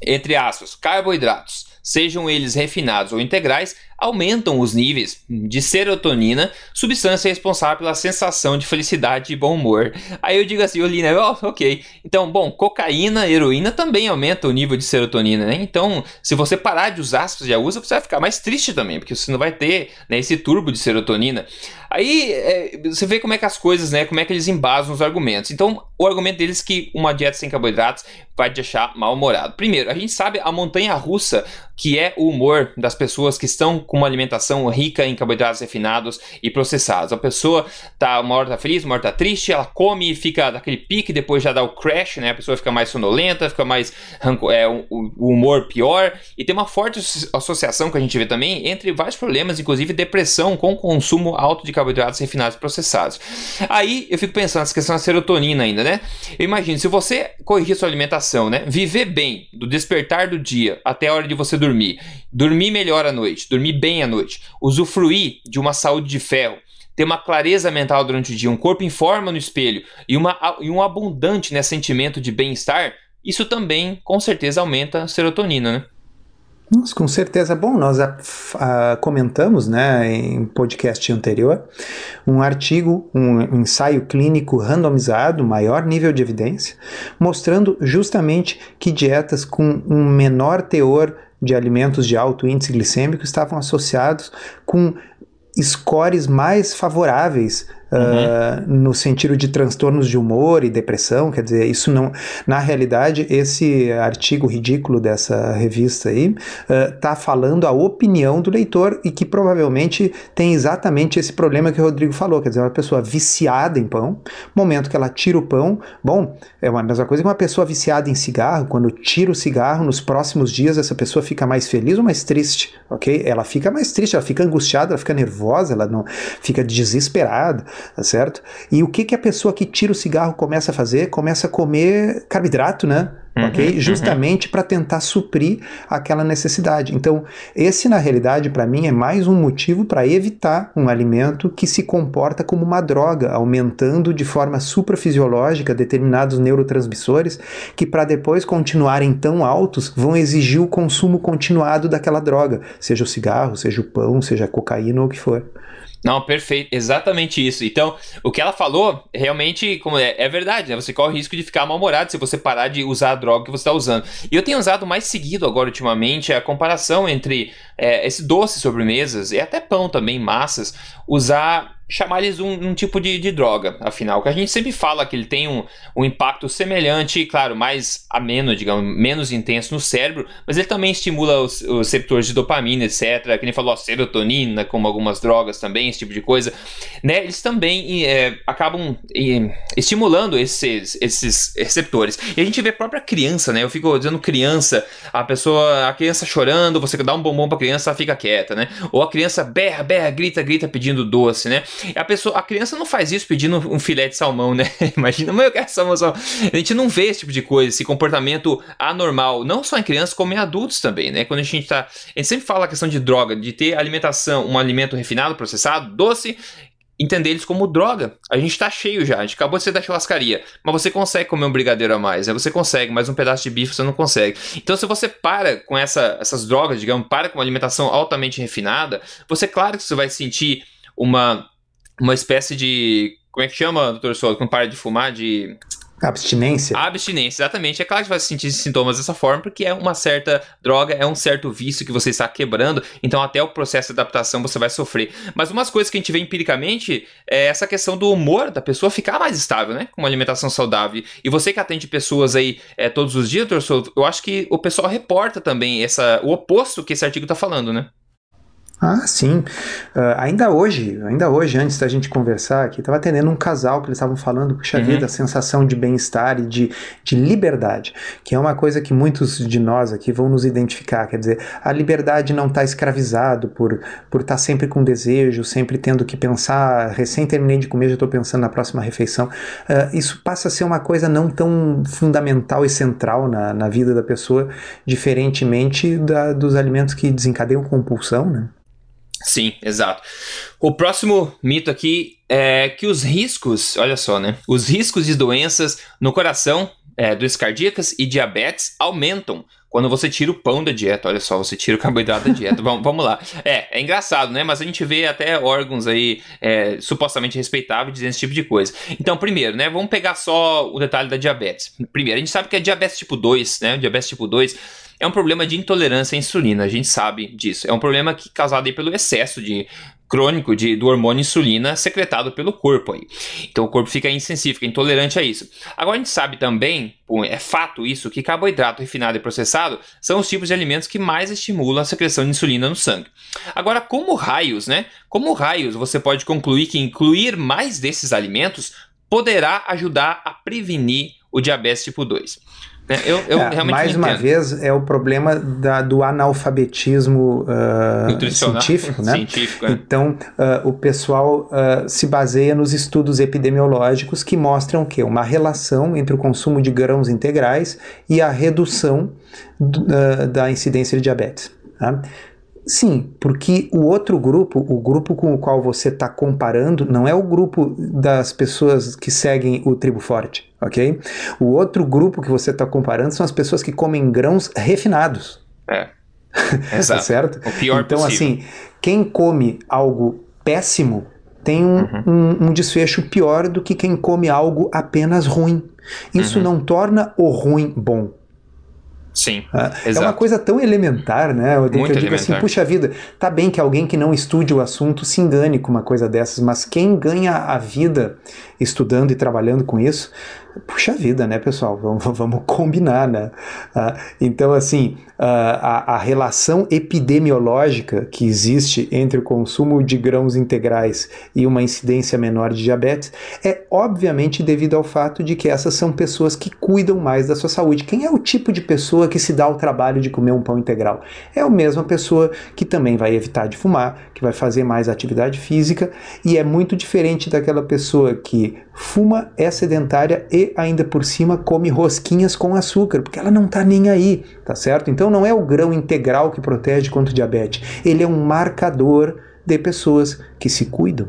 Entre aspas, carboidratos, sejam eles refinados ou integrais, aumentam os níveis de serotonina, substância responsável pela sensação de felicidade e bom humor. Aí eu digo assim, Olina, oh, ok. Então, bom, cocaína, heroína também aumenta o nível de serotonina, né? Então, se você parar de usar, se você já usa, você vai ficar mais triste também, porque você não vai ter né, esse turbo de serotonina. Aí é, você vê como é que as coisas, né? Como é que eles embasam os argumentos. Então, o argumento deles é que uma dieta sem carboidratos vai te deixar mal-humorado. Primeiro, a gente sabe a montanha russa que é o humor das pessoas que estão com uma alimentação rica em carboidratos refinados e processados. A pessoa tá uma hora tá feliz, uma hora tá triste, ela come e fica daquele pique, depois já dá o crash, né? A pessoa fica mais sonolenta, fica mais é, o, o humor pior e tem uma forte associação que a gente vê também entre vários problemas, inclusive depressão com consumo alto de carboidratos refinados e processados. Aí eu fico pensando nessa questão da serotonina ainda, né? Eu imagino, se você corrigir sua alimentação, né? Viver bem do despertar do dia até a hora de você dormir, dormir melhor à noite, dormir bem à noite, usufruir de uma saúde de ferro, ter uma clareza mental durante o dia, um corpo em forma no espelho e, uma, e um abundante né, sentimento de bem-estar, isso também com certeza aumenta a serotonina, né? Nossa, com certeza. Bom, nós a, a, comentamos né, em podcast anterior um artigo, um ensaio clínico randomizado, maior nível de evidência, mostrando justamente que dietas com um menor teor de alimentos de alto índice glicêmico estavam associados com scores mais favoráveis uh, no sentido de transtornos de humor e depressão, quer dizer, isso não, na realidade, esse artigo ridículo dessa revista aí está uh, falando a opinião do leitor e que provavelmente tem exatamente esse problema que o Rodrigo falou, quer dizer, uma pessoa viciada em pão, momento que ela tira o pão, bom, é uma mesma coisa que uma pessoa viciada em cigarro, quando tira o cigarro, nos próximos dias essa pessoa fica mais feliz ou mais triste, ok? Ela fica mais triste, ela fica angustiada, ela fica nervosa, ela não fica desesperada tá certo? E o que, que a pessoa que tira o cigarro começa a fazer? Começa a comer carboidrato, né? Uhum, ok? Uhum. Justamente para tentar suprir aquela necessidade. Então, esse, na realidade, para mim, é mais um motivo para evitar um alimento que se comporta como uma droga, aumentando de forma suprafisiológica determinados neurotransmissores que, para depois continuarem tão altos, vão exigir o consumo continuado daquela droga, seja o cigarro, seja o pão, seja a cocaína ou o que for. Não, perfeito, exatamente isso. Então, o que ela falou realmente como é, é verdade, né? Você corre o risco de ficar mal-humorado se você parar de usar a droga que você está usando. E eu tenho usado mais seguido agora, ultimamente, a comparação entre é, esse doce sobremesas e até pão também, massas, usar chamar eles um, um tipo de, de, droga, afinal. Que a gente sempre fala que ele tem um, um impacto semelhante, claro, mais ameno, digamos, menos intenso no cérebro, mas ele também estimula os, os receptores de dopamina, etc. Que nem falou, serotonina, como algumas drogas também, esse tipo de coisa. Né? Eles também é, acabam é, estimulando esses, esses receptores. E a gente vê a própria criança, né? Eu fico dizendo criança, a pessoa, a criança chorando, você dá um bombom pra criança, ela fica quieta, né? Ou a criança berra, berra, grita, grita pedindo doce, né? A pessoa, a criança não faz isso pedindo um filé de salmão, né? [laughs] Imagina, mãe, eu quero salmão, salmão. A gente não vê esse tipo de coisa, esse comportamento anormal, não só em crianças, como em adultos também, né? Quando a gente tá. A gente sempre fala a questão de droga, de ter alimentação, um alimento refinado, processado, doce, entender eles como droga. A gente está cheio já, a gente acabou de sair da churrascaria, mas você consegue comer um brigadeiro a mais, né? Você consegue, mas um pedaço de bife você não consegue. Então, se você para com essa, essas drogas, digamos, para com uma alimentação altamente refinada, você, claro que você vai sentir uma, uma espécie de. Como é que chama, doutor Souza, quando para de fumar? De. Abstinência. Abstinência, exatamente. É claro que você vai sentir sintomas dessa forma, porque é uma certa droga, é um certo vício que você está quebrando, então até o processo de adaptação você vai sofrer. Mas umas coisas que a gente vê empiricamente é essa questão do humor da pessoa ficar mais estável, né? Com uma alimentação saudável. E você que atende pessoas aí é, todos os dias, doutor eu acho que o pessoal reporta também essa, o oposto que esse artigo está falando, né? Ah, sim. Uh, ainda hoje, ainda hoje, antes da gente conversar aqui, estava atendendo um casal que eles estavam falando, puxa uhum. vida, a sensação de bem-estar e de, de liberdade, que é uma coisa que muitos de nós aqui vão nos identificar. Quer dizer, a liberdade não está escravizado por estar por tá sempre com desejo, sempre tendo que pensar, recém terminei de comer, já estou pensando na próxima refeição. Uh, isso passa a ser uma coisa não tão fundamental e central na, na vida da pessoa, diferentemente da, dos alimentos que desencadeiam compulsão, né? Sim, exato. O próximo mito aqui é que os riscos, olha só, né? Os riscos de doenças no coração, é, doenças cardíacas e diabetes aumentam quando você tira o pão da dieta. Olha só, você tira o carboidrato da dieta. [laughs] vamos, vamos lá. É, é engraçado, né? Mas a gente vê até órgãos aí é, supostamente respeitáveis dizendo esse tipo de coisa. Então, primeiro, né? Vamos pegar só o detalhe da diabetes. Primeiro, a gente sabe que é diabetes tipo 2, né? Diabetes tipo 2 é um problema de intolerância à insulina, a gente sabe disso. É um problema que causado pelo excesso de crônico de, do hormônio insulina secretado pelo corpo aí. Então o corpo fica insensível, fica intolerante a isso. Agora a gente sabe também, é fato isso, que carboidrato refinado e processado são os tipos de alimentos que mais estimulam a secreção de insulina no sangue. Agora, como raios, né? Como raios você pode concluir que incluir mais desses alimentos poderá ajudar a prevenir o diabetes tipo 2? É, eu, eu é, mais uma vez, é o problema da, do analfabetismo uh, científico, né? Científico, é. Então, uh, o pessoal uh, se baseia nos estudos epidemiológicos que mostram que uma relação entre o consumo de grãos integrais e a redução da incidência de diabetes. Tá? Sim, porque o outro grupo, o grupo com o qual você está comparando, não é o grupo das pessoas que seguem o tribo forte, ok? O outro grupo que você está comparando são as pessoas que comem grãos refinados. É. [laughs] Exato. tá certo? O pior então, possível. assim, quem come algo péssimo tem um, uhum. um, um, desfecho pior do que quem come algo apenas ruim. Isso uhum. não torna o ruim bom. Sim. É, é uma coisa tão elementar, né? Eu, Muito eu digo assim, puxa vida, tá bem que alguém que não estude o assunto se engane com uma coisa dessas, mas quem ganha a vida estudando e trabalhando com isso, puxa vida, né, pessoal? Vamos, vamos combinar, né? Ah, então, assim, a, a relação epidemiológica que existe entre o consumo de grãos integrais e uma incidência menor de diabetes é obviamente devido ao fato de que essas são pessoas que cuidam mais da sua saúde. Quem é o tipo de pessoa que se dá o trabalho de comer um pão integral? É a mesma pessoa que também vai evitar de fumar, que vai fazer mais atividade física e é muito diferente daquela pessoa que fuma, é sedentária e ainda por cima come rosquinhas com açúcar, porque ela não está nem aí, tá certo? Então não é o grão integral que protege contra o diabetes, ele é um marcador de pessoas que se cuidam.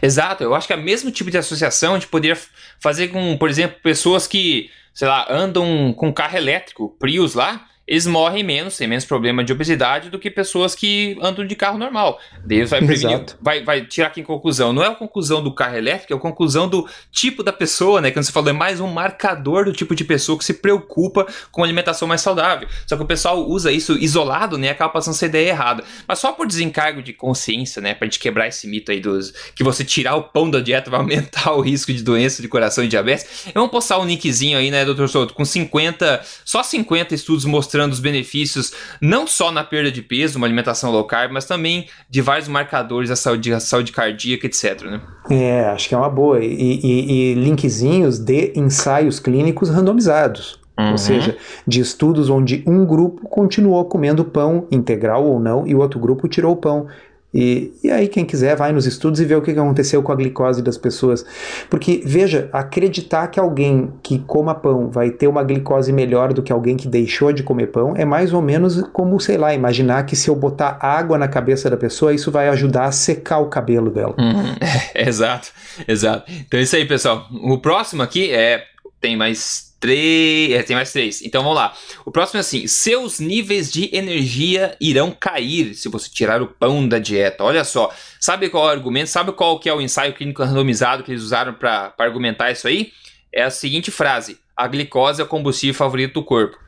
Exato, eu acho que é o mesmo tipo de associação a gente poderia fazer com, por exemplo, pessoas que, sei lá, andam com carro elétrico, Prius lá, eles morrem menos, têm menos problema de obesidade do que pessoas que andam de carro normal. Deus vai prevenir, vai, vai tirar aqui em conclusão. Não é a conclusão do carro elétrico, é a conclusão do tipo da pessoa, né? Quando você falou, é mais um marcador do tipo de pessoa que se preocupa com alimentação mais saudável. Só que o pessoal usa isso isolado, né? Acaba passando essa ideia errada. Mas só por desencargo de consciência, né? Pra gente quebrar esse mito aí dos que você tirar o pão da dieta vai aumentar o risco de doença de coração e diabetes. Vamos postar um linkzinho aí, né, doutor Souto, com 50, só 50 estudos mostrando os benefícios, não só na perda de peso, uma alimentação low carb, mas também de vários marcadores da saúde, da saúde cardíaca, etc. Né? É, acho que é uma boa. E, e, e linkzinhos de ensaios clínicos randomizados. Uhum. Ou seja, de estudos onde um grupo continuou comendo pão integral ou não e o outro grupo tirou o pão. E, e aí, quem quiser, vai nos estudos e vê o que aconteceu com a glicose das pessoas. Porque, veja, acreditar que alguém que coma pão vai ter uma glicose melhor do que alguém que deixou de comer pão é mais ou menos como, sei lá, imaginar que se eu botar água na cabeça da pessoa, isso vai ajudar a secar o cabelo dela. Uhum. [laughs] exato, exato. Então é isso aí, pessoal. O próximo aqui é. Tem mais Três. É, tem mais três. Então vamos lá. O próximo é assim: seus níveis de energia irão cair se você tirar o pão da dieta. Olha só. Sabe qual é o argumento? Sabe qual que é o ensaio clínico randomizado que eles usaram para argumentar isso aí? É a seguinte frase: a glicose é o combustível favorito do corpo.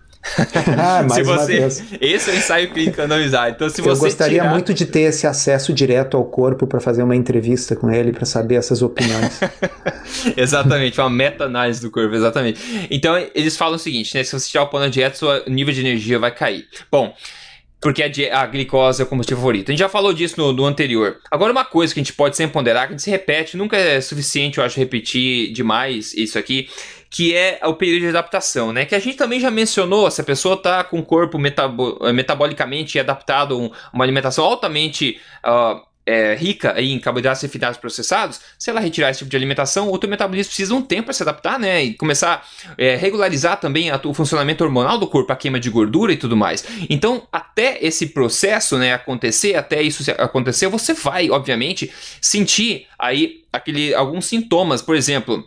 Ah, se você, esse é o ensaio clínico randomizado. Então, se você Eu gostaria tirar... muito de ter esse acesso direto ao corpo para fazer uma entrevista com ele, para saber essas opiniões. [laughs] exatamente, uma meta-análise do corpo, exatamente. Então, eles falam o seguinte, né? Se você tirar o pão na dieta, seu nível de energia vai cair. Bom, porque a, a, glicose é o combustível favorito. A gente já falou disso no, no, anterior. Agora, uma coisa que a gente pode sempre ponderar, que a gente se repete, nunca é suficiente, eu acho, repetir demais isso aqui, que é o período de adaptação, né? Que a gente também já mencionou, se a pessoa está com o corpo metabo metabolicamente adaptado a uma alimentação altamente uh, é, rica em carboidratos refinados processados, se ela retirar esse tipo de alimentação, o teu metabolismo precisa um tempo para se adaptar, né? E começar a é, regularizar também a, o funcionamento hormonal do corpo, a queima de gordura e tudo mais. Então, até esse processo né, acontecer, até isso acontecer, você vai, obviamente, sentir aí aquele, alguns sintomas, por exemplo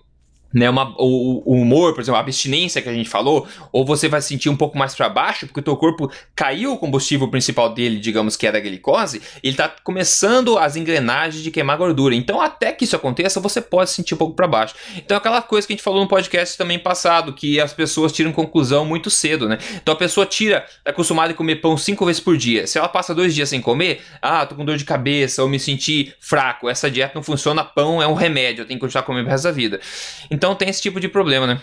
né, uma, o, o, humor, por exemplo, a abstinência que a gente falou, ou você vai sentir um pouco mais para baixo, porque o teu corpo caiu o combustível principal dele, digamos que era a glicose, ele está começando as engrenagens de queimar gordura. Então, até que isso aconteça, você pode sentir um pouco para baixo. Então, aquela coisa que a gente falou no podcast também passado, que as pessoas tiram conclusão muito cedo, né? Então, a pessoa tira, é acostumada a comer pão cinco vezes por dia. Se ela passa dois dias sem comer, ah, tô com dor de cabeça, ou me senti fraco, essa dieta não funciona, pão é um remédio, eu tenho que continuar comendo o resto da vida. Então tem esse tipo de problema, né?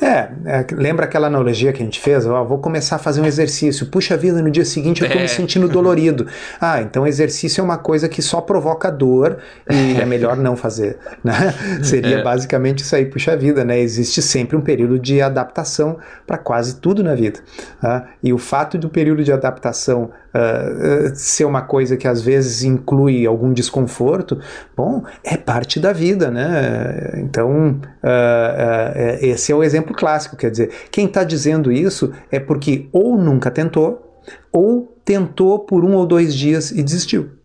É, é, lembra aquela analogia que a gente fez? Ó, vou começar a fazer um exercício. Puxa vida, no dia seguinte eu estou [laughs] é. me sentindo dolorido. Ah, então exercício é uma coisa que só provoca dor e é melhor não fazer. [laughs] Né? Seria é. basicamente isso aí. Puxa vida, né? Existe sempre um período de adaptação para quase tudo na vida. Tá? E o fato do período de adaptação uh, ser uma coisa que às vezes inclui algum desconforto, bom, é parte da vida, né? Então, uh, esse é o exemplo clássico, quer dizer, quem está dizendo isso é porque ou nunca tentou, ou tentou por um ou dois dias e desistiu.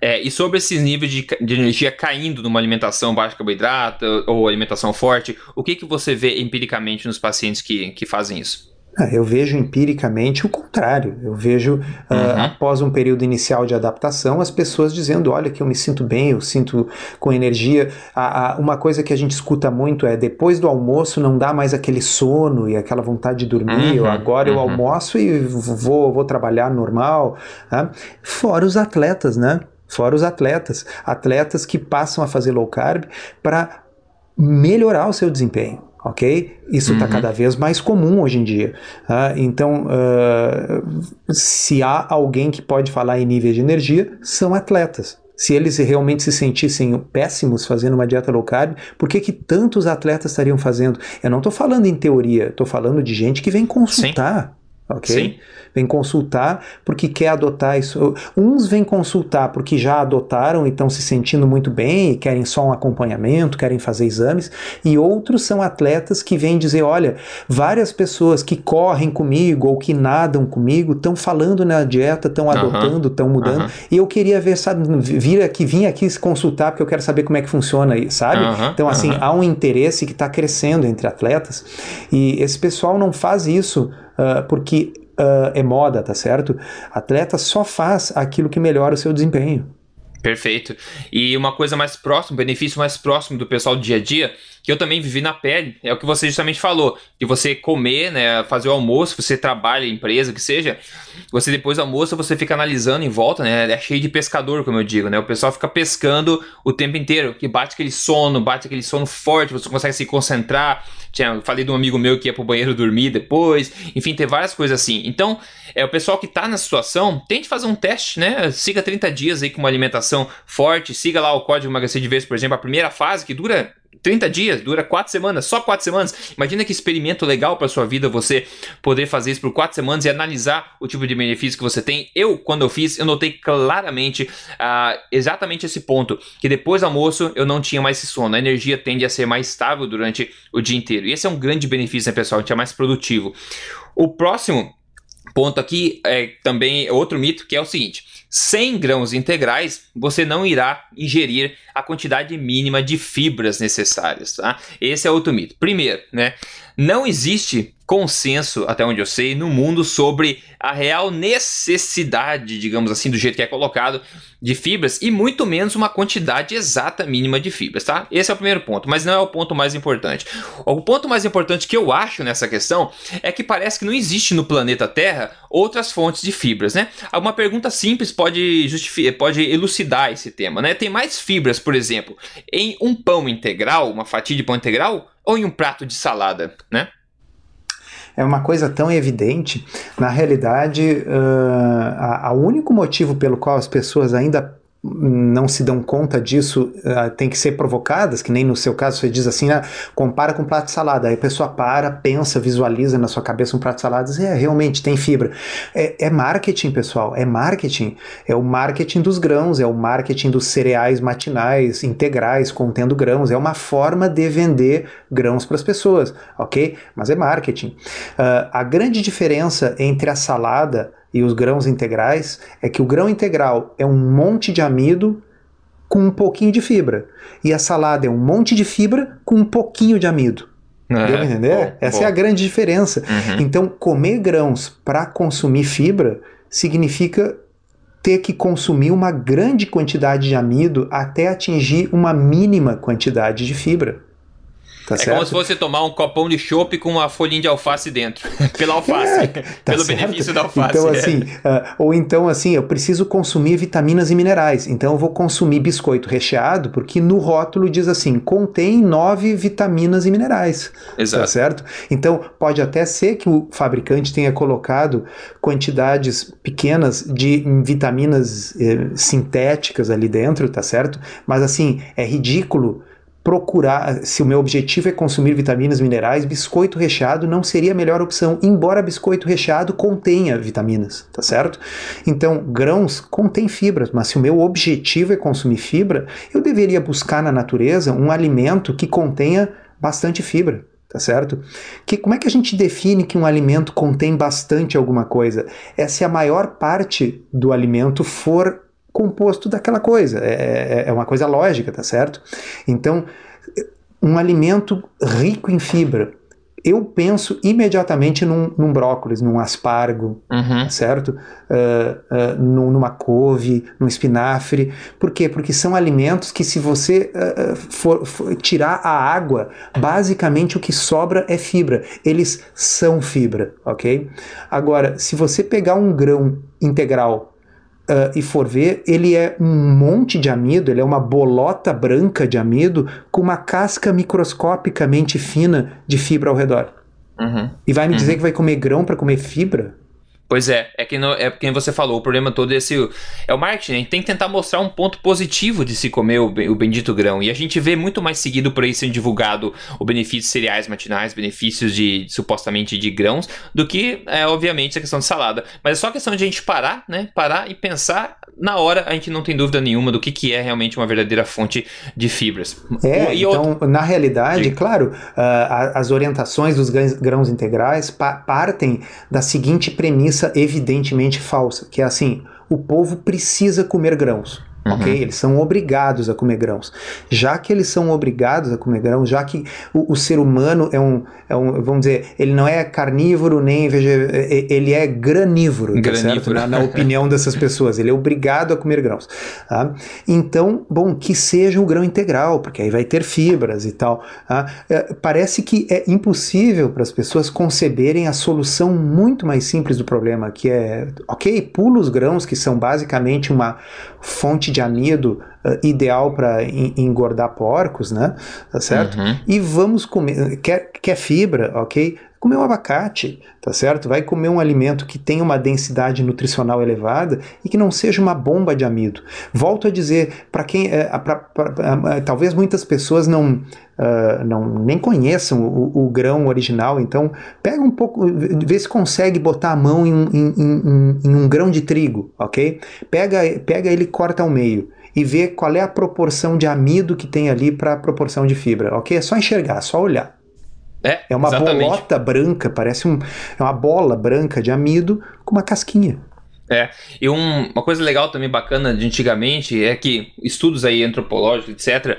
É, e sobre esses níveis de, de, energia caindo numa alimentação baixa carboidrato ou alimentação forte, o que, que você vê empiricamente nos pacientes que, que fazem isso? Ah, eu vejo empiricamente o contrário. Eu vejo, uh, uhum. após um período inicial de adaptação, as pessoas dizendo: olha, que eu me sinto bem, eu sinto com energia. A, a, uma coisa que a gente escuta muito é: depois do almoço não dá mais aquele sono e aquela vontade de dormir. Uhum. agora uhum. eu almoço e vou, vou trabalhar normal. Né? Fora os atletas, né? Fora os atletas. Atletas que passam a fazer low carb para melhorar o seu desempenho ok? Isso está uhum. cada vez mais comum hoje em dia. Uh, então, uh, se há alguém que pode falar em nível de energia, são atletas. Se eles realmente se sentissem péssimos fazendo uma dieta low carb, por que, que tantos atletas estariam fazendo? Eu não estou falando em teoria, estou falando de gente que vem consultar. Sim ok? Sim. Vem consultar porque quer adotar isso. Uns vêm consultar porque já adotaram e estão se sentindo muito bem e querem só um acompanhamento, querem fazer exames, e outros são atletas que vêm dizer: olha, várias pessoas que correm comigo ou que nadam comigo estão falando na dieta, estão adotando, estão mudando, e eu queria ver, sabe, vir aqui, vim aqui se consultar porque eu quero saber como é que funciona aí, sabe? Então, assim, há um interesse que está crescendo entre atletas e esse pessoal não faz isso uh, porque uh, é moda, tá certo? Atleta só faz aquilo que melhora o seu desempenho. Perfeito. E uma coisa mais próxima, benefício mais próximo do pessoal do dia a dia, que eu também vivi na pele, é o que você justamente falou, de você comer, né, fazer o almoço, você trabalha em empresa, que seja, você depois do almoço, você fica analisando em volta, né, é cheio de pescador, como eu digo, né, o pessoal fica pescando o tempo inteiro, que bate aquele sono, bate aquele sono forte, você consegue se concentrar, tinha, falei de um amigo meu que ia pro banheiro dormir depois, enfim, tem várias coisas assim. Então, é o pessoal que tá na situação, tente fazer um teste, né, siga 30 dias aí com uma alimentação forte, siga lá o código emagrecer de vez, por exemplo, a primeira fase que dura 30 dias, dura 4 semanas, só 4 semanas. Imagina que experimento legal para sua vida você poder fazer isso por 4 semanas e analisar o tipo de benefício que você tem. Eu, quando eu fiz, eu notei claramente uh, exatamente esse ponto, que depois do almoço eu não tinha mais esse sono, a energia tende a ser mais estável durante o dia inteiro. E esse é um grande benefício, né, pessoal? A gente é mais produtivo. O próximo ponto aqui é também outro mito, que é o seguinte: 100 grãos integrais, você não irá ingerir a quantidade mínima de fibras necessárias, tá? Esse é outro mito. Primeiro, né? Não existe consenso, até onde eu sei, no mundo sobre a real necessidade, digamos assim, do jeito que é colocado, de fibras e muito menos uma quantidade exata mínima de fibras, tá? Esse é o primeiro ponto, mas não é o ponto mais importante. O ponto mais importante que eu acho nessa questão é que parece que não existe no planeta Terra outras fontes de fibras, né? Uma pergunta simples pode, pode elucidar esse tema, né? Tem mais fibras, por exemplo, em um pão integral, uma fatia de pão integral, ou em um prato de salada, né? é uma coisa tão evidente. Na realidade, uh, o único motivo pelo qual as pessoas ainda não se dão conta disso, uh, tem que ser provocadas, que nem no seu caso você diz assim, ah, compara com um prato de salada. Aí a pessoa para, pensa, visualiza na sua cabeça um prato de salada e diz, é, realmente tem fibra. É, é, marketing, pessoal, é marketing. É o marketing dos grãos, é o marketing dos cereais matinais, integrais, contendo grãos. É uma forma de vender grãos para as pessoas, ok? Mas é marketing. Uh, a grande diferença entre a salada e os grãos integrais é que o grão integral é um monte de amido com um pouquinho de fibra. E a salada é um monte de fibra com um pouquinho de amido. É, Deu pra entender? Bom, Essa bom. é a grande diferença. Uhum. Então, comer grãos para consumir fibra significa ter que consumir uma grande quantidade de amido até atingir uma mínima quantidade de fibra. Tá é certo? como se fosse tomar um copão de chopp com uma folhinha de alface dentro. [laughs] Pela alface. É, tá pelo certo? benefício da alface. Então, assim, uh, ou então, assim, eu preciso consumir vitaminas e minerais. Então, eu vou consumir biscoito recheado, porque no rótulo diz assim: contém nove vitaminas e minerais. Tá Exato. Tá certo? Então, pode até ser que o fabricante tenha colocado quantidades pequenas de vitaminas eh, sintéticas ali dentro, tá certo? Mas, assim, é ridículo procurar, se o meu objetivo é consumir vitaminas, minerais, biscoito recheado não seria a melhor opção, embora biscoito recheado contenha vitaminas, tá certo? Então, grãos contêm fibras, mas se o meu objetivo é consumir fibra, eu deveria buscar na natureza um alimento que contenha bastante fibra. Tá certo? Que, como é que a gente define que um alimento contém bastante alguma coisa? É se a maior parte do alimento for composto daquela coisa. É, é, é uma coisa lógica, tá certo? Então, um alimento rico em fibra. Eu penso imediatamente num, num brócolis, num aspargo, uhum. certo? Uh, uh, numa couve, num espinafre. Por quê? Porque são alimentos que, se você uh, for, for tirar a água, basicamente o que sobra é fibra. Eles são fibra, ok? Agora, se você pegar um grão integral uh, e for ver, ele é um monte de amido, ele é uma bolota branca de amido com uma casca microscopicamente fina de fibra ao redor. Uhum. E vai me uhum. dizer que vai comer grão para comer fibra? Pois é, é que não, é quem você falou, o problema todo é esse é o marketing, a gente tem que tentar mostrar um ponto positivo de se comer o, o bendito grão. E a gente vê muito mais seguido por aí sendo divulgado o benefício de cereais matinais, benefícios de supostamente de grãos, do que, é, obviamente, a questão de salada. Mas é só questão de a gente parar, né? Parar e pensar na hora, a gente não tem dúvida nenhuma do que, que é realmente uma verdadeira fonte de fibras. É, e então, outro... na realidade, de... claro, uh, as orientações dos grãos integrais pa partem da seguinte premissa evidentemente falsa, que é assim: o povo precisa comer grãos. Uhum. Ok? Eles são obrigados a comer grãos. Já que eles são obrigados a comer grãos, já que o, o ser humano é um, é um, vamos dizer, ele não é carnívoro nem ele é granívoro, tá certo? Na, na, opinião dessas pessoas. Ele é obrigado a comer grãos. Tá? Então, bom, que seja o grão integral, porque aí vai ter fibras e tal. Tá? É, parece que é impossível para as pessoas conceberem a solução muito mais simples do problema, que é, ok, pula os grãos, que são basicamente uma fonte de amido uh, ideal para engordar porcos, né? Tá certo? Uhum. E vamos comer. Quer, quer fibra, ok? Comer um abacate, tá certo? Vai comer um alimento que tenha uma densidade nutricional elevada e que não seja uma bomba de amido. Volto a dizer, para quem. É, pra, pra, pra, talvez muitas pessoas não, uh, não nem conheçam o, o, grão original, então pega um pouco, vê se consegue botar a mão em, em, em, em um grão de trigo, ok? Pega, pega ele e corta ao meio e ver qual é a proporção de amido que tem ali para a proporção de fibra, ok? É só enxergar, só olhar. É, é uma exatamente. bolota branca, parece um, é uma bola branca de amido com uma casquinha. É, e um, uma coisa legal também bacana de antigamente é que estudos aí antropológicos, etc.,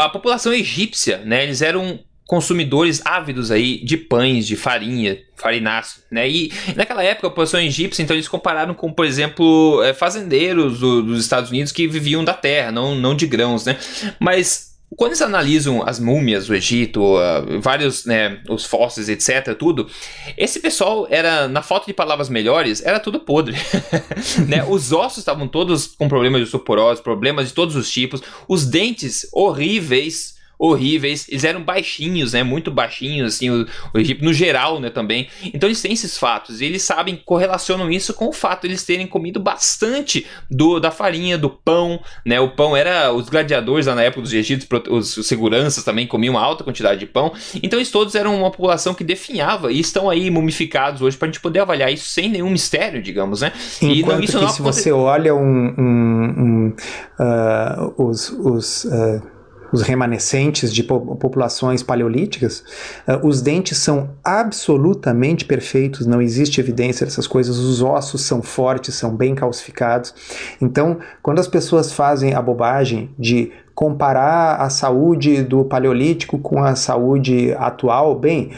a população egípcia, né, eles eram consumidores ávidos aí de pães, de farinha, farináceo, né? E naquela época a população egípcia, então eles compararam com, por exemplo, é, fazendeiros do, dos Estados Unidos que viviam da terra, não, não de grãos, né? Mas quando eles analisam as múmias do Egito, uh, vários, né, os fósseis, etc, tudo, esse pessoal era, na falta de palavras melhores, era tudo podre. [laughs] né? Os ossos estavam todos com problemas de osteoporose, problemas de todos os tipos, os dentes horríveis, horríveis. Eles eram baixinhos, né? Muito baixinhos, assim, o, o Egito no geral, né? Também. Então eles têm esses fatos e eles sabem, correlacionam isso com o fato de eles terem comido bastante do, da farinha, do pão, né? O pão era. Os gladiadores lá na época dos egípcios, os, os seguranças também comiam uma alta quantidade de pão. Então eles todos eram uma população que definhava e estão aí mumificados hoje para a gente poder avaliar isso sem nenhum mistério, digamos, né? Enquanto e não, isso que não se você olha um, um, um uh, os, os uh os remanescentes de populações paleolíticas, uh, os dentes são absolutamente perfeitos, não existe evidência dessas coisas, os ossos são fortes, são bem calcificados. Então, quando as pessoas fazem a bobagem de comparar a saúde do paleolítico com a saúde atual, bem,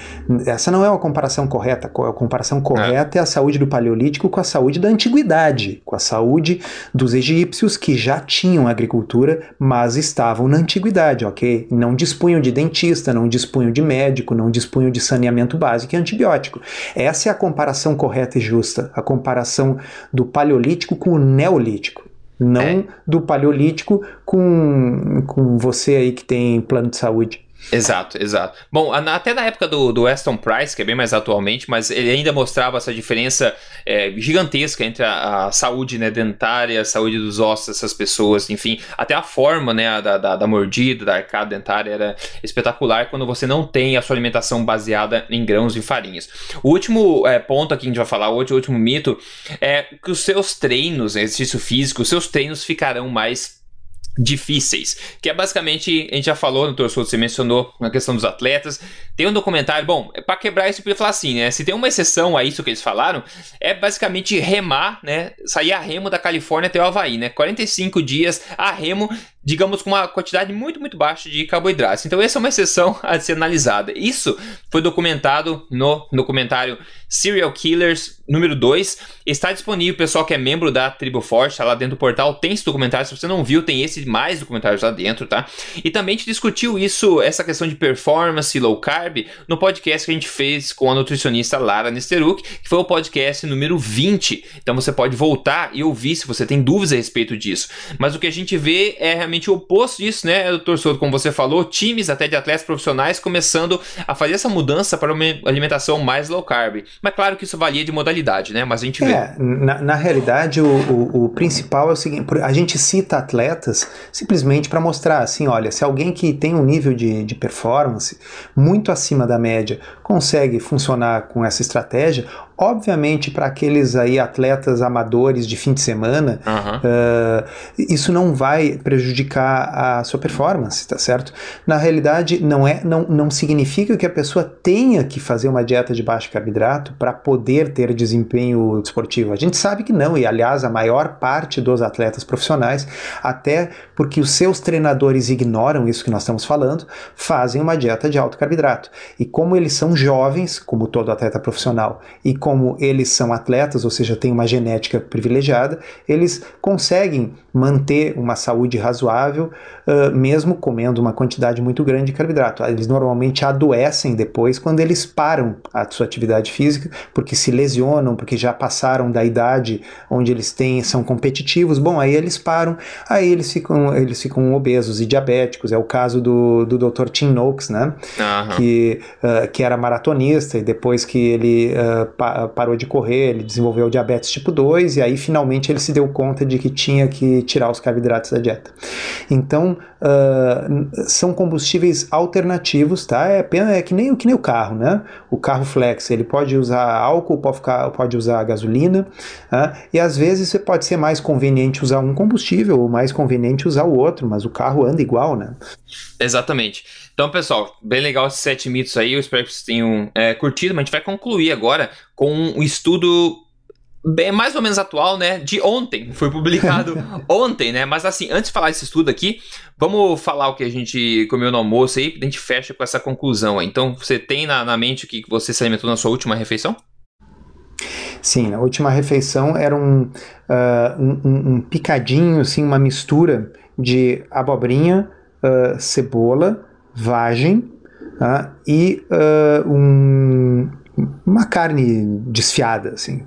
essa não é uma comparação correta. A comparação correta é, é a saúde do paleolítico com a saúde da antiguidade, com a saúde dos egípcios que já tinham agricultura, mas estavam na antiguidade, ok? Não dispunham de dentista, não dispunham de médico, não dispunham de saneamento básico e antibiótico. Essa é a comparação correta e justa, a comparação do paleolítico com o neolítico não é. do paleolítico com, com você aí que tem plano de saúde. Exato, exato. Bom, até na época do, do Aston Price, que é bem mais atualmente, mas ele ainda mostrava essa diferença é, gigantesca entre a, a, saúde né, dentária, a saúde dos ossos dessas pessoas, enfim, até a forma né, da, da, da, mordida, da arcada dentária era espetacular quando você não tem a sua alimentação baseada em grãos e farinhas. O último é, ponto aqui que a gente vai falar hoje, o último mito, é que os seus treinos, exercício físico, os seus treinos ficarão mais difíceis, que é basicamente, a gente já falou no torcedor, você mencionou na questão dos atletas, tem um documentário, bom, é para quebrar isso, podia falar assim, né, se tem uma exceção a isso que eles falaram, é basicamente remar, né, sair a remo da Califórnia até o Havaí, né, 45 dias a remo digamos, com uma quantidade muito, muito baixa de carboidratos. Então, essa é uma exceção a ser analisada. Isso foi documentado no documentário Serial Killers número 2. Está disponível, pessoal que é membro da Tribo Forte, está lá dentro do portal, tem esse documentário. Se você não viu, tem esse mais documentários lá dentro, tá? E também a gente discutiu isso, essa questão de performance low carb, no podcast que a gente fez com a nutricionista Lara Nesteruk, que foi o podcast número 20. Então você pode voltar e ouvir se você tem dúvidas a respeito disso. Mas o que a gente vê é realmente o oposto disso, né, doutor Souto? Como você falou, times até de atletas profissionais começando a fazer essa mudança para uma alimentação mais low carb. Mas claro que isso valia de modalidade, né? Mas a gente vê. É, na, na realidade, o, o, o, principal é o seguinte: a gente cita atletas simplesmente para mostrar assim: olha, se alguém que tem um nível de, de performance muito acima da média consegue funcionar com essa estratégia, Obviamente, para aqueles aí atletas amadores de fim de semana, uhum. uh, isso não vai prejudicar a sua performance, tá certo? Na realidade, não é, não, não significa que a pessoa tenha que fazer uma dieta de baixo carboidrato para poder ter desempenho desportivo. A gente sabe que não, e aliás, a maior parte dos atletas profissionais, até porque os seus treinadores ignoram isso que nós estamos falando, fazem uma dieta de alto carboidrato. E como eles são jovens, como todo atleta profissional, e como eles são atletas, ou seja, têm uma genética privilegiada, eles conseguem manter uma saúde razoável, uh, mesmo comendo uma quantidade muito grande de carboidrato. Eles normalmente adoecem depois quando eles param a sua atividade física, porque se lesionam, porque já passaram da idade onde eles têm, são competitivos. Bom, aí eles param, aí eles ficam, eles ficam obesos e diabéticos. É o caso do, do Dr. Tim Noakes, né? Uhum. Que, uh, que era maratonista e depois que ele uh, parou de correr, ele desenvolveu diabetes tipo 2 e aí finalmente ele se deu conta de que tinha que tirar os carboidratos da dieta. Então, uh, são combustíveis alternativos, tá? É, é que, nem, que nem o carro, né? O carro flex, ele pode usar álcool, pode, ficar, pode usar gasolina, uh, e às vezes pode ser mais conveniente usar um combustível ou mais conveniente usar o outro, mas o carro anda igual, né? Exatamente. Então, pessoal, bem legal esses sete mitos aí. Eu espero que vocês tenham é, curtido. Mas a gente vai concluir agora com um estudo bem mais ou menos atual, né? De ontem, foi publicado [laughs] ontem, né? Mas assim, antes de falar esse estudo aqui, vamos falar o que a gente comeu no almoço aí, a gente fecha com essa conclusão. Aí. Então, você tem na, na mente o que você se alimentou na sua última refeição? Sim, a última refeição era um, uh, um, um, picadinho, assim, uma mistura de abobrinha, uh, cebola, vagem uh, e um, uma carne desfiada, assim.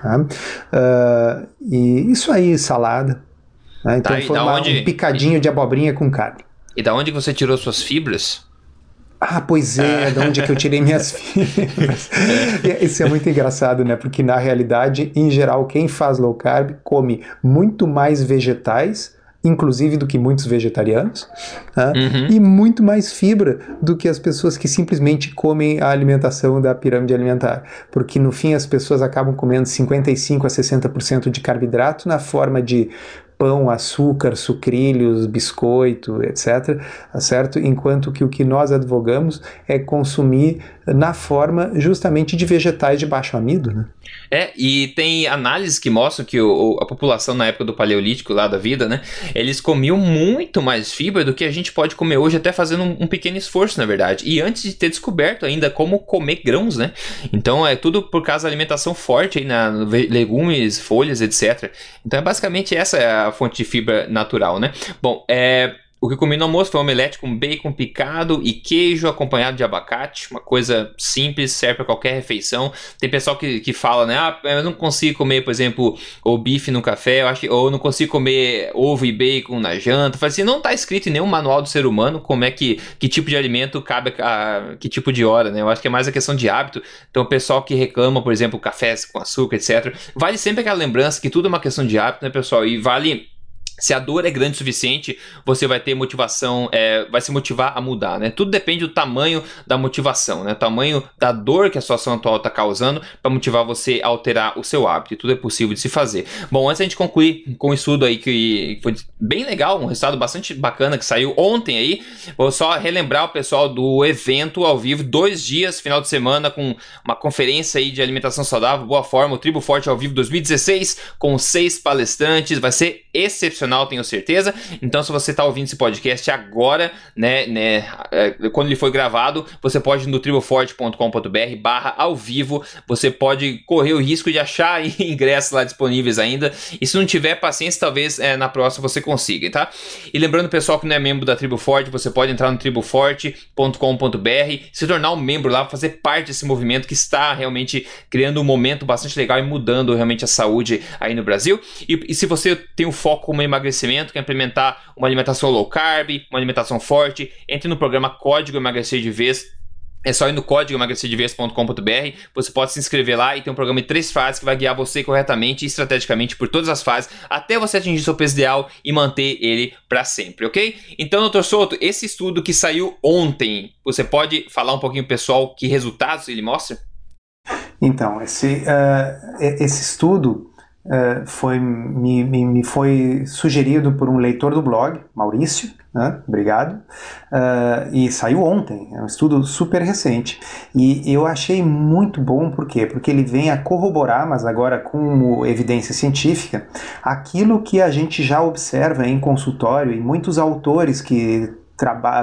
Tá? Uh, e isso aí, salada. Né? Então tá, foi uma, onde... um picadinho de abobrinha com carne. E da onde você tirou suas fibras? Ah, pois é, de onde é que eu tirei minhas [laughs] fibras. Isso é muito engraçado, né? Porque na realidade, em geral, quem faz low carb come muito mais vegetais inclusive do que muitos vegetarianos, né? uhum. e muito mais fibra do que as pessoas que simplesmente comem a alimentação da pirâmide alimentar, porque no fim as pessoas acabam comendo 55 a 60% de carboidrato na forma de pão, açúcar, sucrilhos, biscoito, etc, tá certo? Enquanto que o que nós advogamos é consumir na forma justamente de vegetais de baixo amido, né? É, e tem análises que mostram que o, a população na época do paleolítico lá da vida, né, eles comiam muito mais fibra do que a gente pode comer hoje, até fazendo um, um pequeno esforço, na verdade. E antes de ter descoberto ainda como comer grãos, né? Então é tudo por causa da alimentação forte aí na legumes, folhas, etc. Então é basicamente essa é a fonte de fibra natural, né? Bom, é o que eu comi no almoço foi um omelete com bacon picado e queijo acompanhado de abacate. Uma coisa simples, serve para qualquer refeição. Tem pessoal que, que fala, né? Ah, eu não consigo comer, por exemplo, o bife no café, eu acho, ou não consigo comer ovo e bacon na janta. Fala assim, não está escrito em nenhum manual do ser humano como é que, que tipo de alimento cabe a, a que tipo de hora, né? Eu acho que é mais a questão de hábito. Então, o pessoal que reclama, por exemplo, cafés com açúcar, etc. Vale sempre aquela lembrança que tudo é uma questão de hábito, né, pessoal? E vale se a dor é grande o suficiente, você vai ter motivação, é, vai se motivar a mudar, né? Tudo depende do tamanho da motivação, né? Tamanho da dor que a situação atual está causando para motivar você a alterar o seu hábito. E tudo é possível de se fazer. Bom, antes a gente concluir com um estudo aí que foi bem legal, um resultado bastante bacana que saiu ontem aí. Vou só relembrar o pessoal do evento ao vivo, dois dias, final de semana, com uma conferência aí de alimentação saudável, boa forma, o Tribo Forte ao vivo 2016, com seis palestrantes. Vai ser excepcional tenho certeza. Então, se você está ouvindo esse podcast agora, né, né, é, quando ele foi gravado, você pode ir no triboforte.com.br barra ao vivo. Você pode correr o risco de achar [laughs] ingressos lá disponíveis ainda. E se não tiver paciência, talvez é, na próxima você consiga, tá? E lembrando, pessoal, que não é membro da Tribo Forte, você pode entrar no triboforte.com.br, se tornar um membro lá, fazer parte desse movimento que está realmente criando um momento bastante legal e mudando realmente a saúde aí no Brasil. E, e se você tem um foco como emagrecimento, quer implementar uma alimentação low carb, uma alimentação forte, entre no programa Código Emagrecer de Vez é só ir no código emagrecerdevez.com.br, você pode se inscrever lá e tem um programa de três fases que vai guiar você corretamente e estrategicamente por todas as fases até você atingir seu peso ideal e manter ele para sempre, ok? Então, doutor Souto, esse estudo que saiu ontem, você pode falar um pouquinho pessoal que resultados ele mostra? Então, esse, uh, esse estudo uh, foi, me, me, me, foi sugerido por um leitor do blog, Maurício, né? obrigado, uh, e saiu ontem, é um estudo super recente, e eu achei muito bom, por quê? Porque ele vem a corroborar, mas agora com evidência científica, aquilo que a gente já observa em consultório, e muitos autores que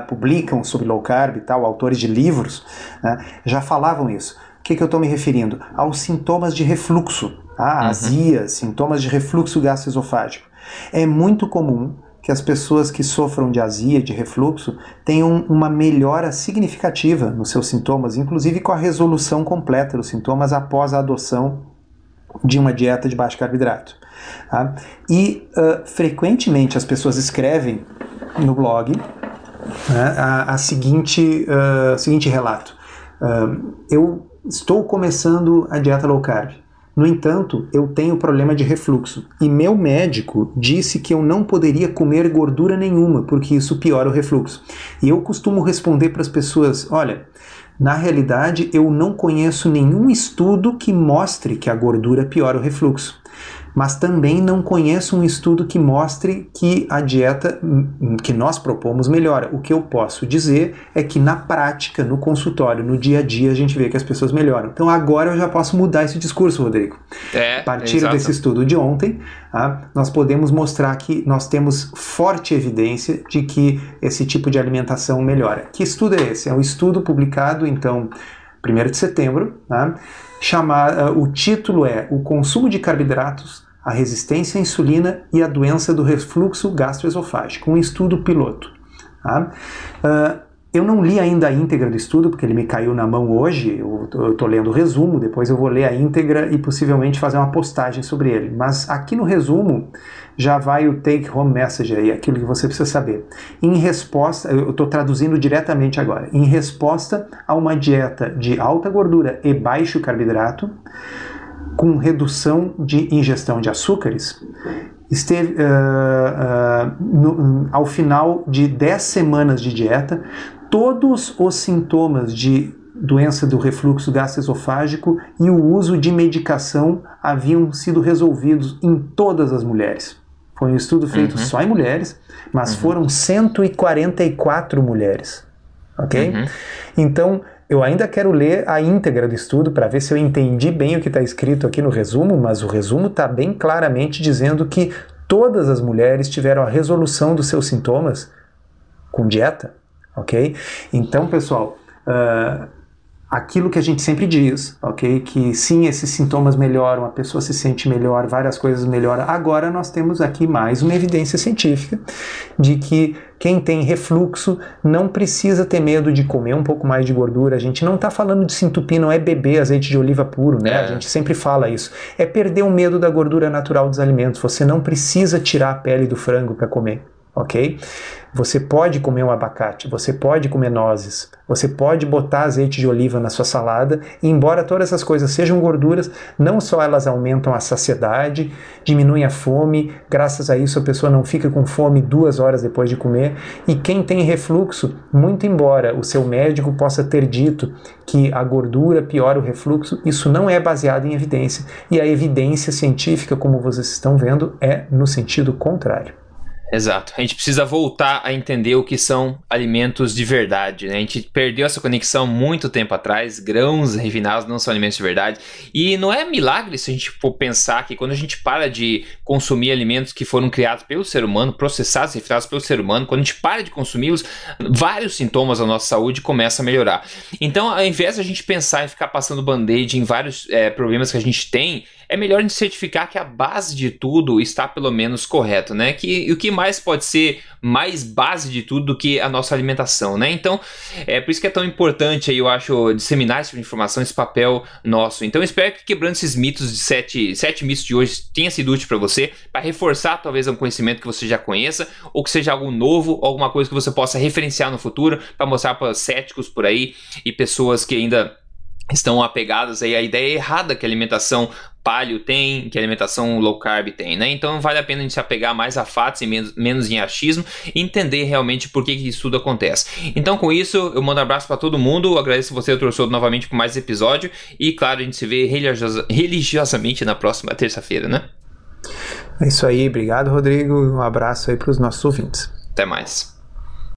publicam sobre low carb e tal, autores de livros, né, já falavam isso que, que eu estou me referindo? Aos sintomas de refluxo, tá? uhum. azia, sintomas de refluxo gastroesofágico. É muito comum que as pessoas que sofram de azia, de refluxo, tenham uma melhora significativa nos seus sintomas, inclusive com a resolução completa dos sintomas após a adoção de uma dieta de baixo carboidrato. Tá? E uh, frequentemente as pessoas escrevem no blog né, a, a, seguinte, uh, seguinte relato. Uh, eu Estou começando a dieta low carb. No entanto, eu tenho problema de refluxo e meu médico disse que eu não poderia comer gordura nenhuma porque isso piora o refluxo. E eu costumo responder para as pessoas: olha, na realidade eu não conheço nenhum estudo que mostre que a gordura piora o refluxo mas também não conheço um estudo que mostre que a dieta que nós propomos melhora. O que eu posso dizer é que na prática, no consultório, no dia a dia, a gente vê que as pessoas melhoram. Então agora eu já posso mudar esse discurso, Rodrigo. É, a partir exato. desse estudo de ontem, tá, nós podemos mostrar que nós temos forte evidência de que esse tipo de alimentação melhora. Que estudo é esse? É um estudo publicado, então, 1 de setembro, tá? Chamar, uh, o título é O consumo de carboidratos a resistência à insulina e a doença do refluxo gastroesofágico, um estudo piloto. Tá? Uh, eu não li ainda a íntegra do estudo, porque ele me caiu na mão hoje, eu estou lendo o resumo, depois eu vou ler a íntegra e possivelmente fazer uma postagem sobre ele. Mas aqui no resumo já vai o take home message aí, aquilo que você precisa saber. Em resposta, eu estou traduzindo diretamente agora, em resposta a uma dieta de alta gordura e baixo carboidrato, com redução de ingestão de açúcares, esteve, uh, uh, no, ao final de 10 semanas de dieta, todos os sintomas de doença do refluxo gastroesofágico e o uso de medicação haviam sido resolvidos em todas as mulheres. Foi um estudo feito uhum. só em mulheres, mas uhum. foram 144 mulheres. Ok? Uhum. Então, eu ainda quero ler a íntegra do estudo para ver se eu entendi bem o que está escrito aqui no resumo, mas o resumo está bem claramente dizendo que todas as mulheres tiveram a resolução dos seus sintomas com dieta, ok? Então, pessoal, uh, aquilo que a gente sempre diz, ok? Que sim, esses sintomas melhoram, a pessoa se sente melhor, várias coisas melhoram. Agora nós temos aqui mais uma evidência científica de que quem tem refluxo não precisa ter medo de comer um pouco mais de gordura. A gente não está falando de se entupir, não é beber azeite de oliva puro, né? É. A gente sempre fala isso. É perder o medo da gordura natural dos alimentos. Você não precisa tirar a pele do frango para comer ok? Você pode comer um abacate, você pode comer nozes, você pode botar azeite de oliva na sua salada, e embora todas essas coisas sejam gorduras, não só elas aumentam a saciedade, diminuem a fome, graças a isso a pessoa não fica com fome duas horas depois de comer, e quem tem refluxo, muito embora o seu médico possa ter dito que a gordura piora o refluxo, isso não é baseado em evidência, e a evidência científica, como vocês estão vendo, é no sentido contrário. Exato. A gente precisa voltar a entender o que são alimentos de verdade. Né? A gente perdeu essa conexão muito tempo atrás. Grãos refinados não são alimentos de verdade. E não é milagre se a gente for pensar que quando a gente para de consumir alimentos que foram criados pelo ser humano, processados refinados pelo ser humano, quando a gente para de consumi-los, vários sintomas da nossa saúde começam a melhorar. Então, ao invés de a gente pensar em ficar passando band-aid em vários é, problemas que a gente tem, é melhor a gente certificar que a base de tudo está pelo menos correto, né? Que o que mais pode ser mais base de tudo do que a nossa alimentação, né? Então, é por isso que é tão importante aí, eu acho, disseminar essa informação, esse papel nosso. Então, espero que quebrando esses mitos de sete, sete mitos de hoje tenha sido útil para você, para reforçar talvez um conhecimento que você já conheça, ou que seja algo novo, alguma coisa que você possa referenciar no futuro, para mostrar para céticos por aí e pessoas que ainda estão apegadas aí à ideia errada que a alimentação paleo tem, que a alimentação low carb tem, né? Então vale a pena a gente se apegar mais a fatos e menos, menos em achismo e entender realmente por que, que isso tudo acontece. Então com isso, eu mando um abraço para todo mundo, agradeço você, Torçodo, novamente por mais episódio e claro, a gente se vê religiosa, religiosamente na próxima terça-feira, né? É isso aí, obrigado Rodrigo, um abraço aí para os nossos ouvintes. Até mais.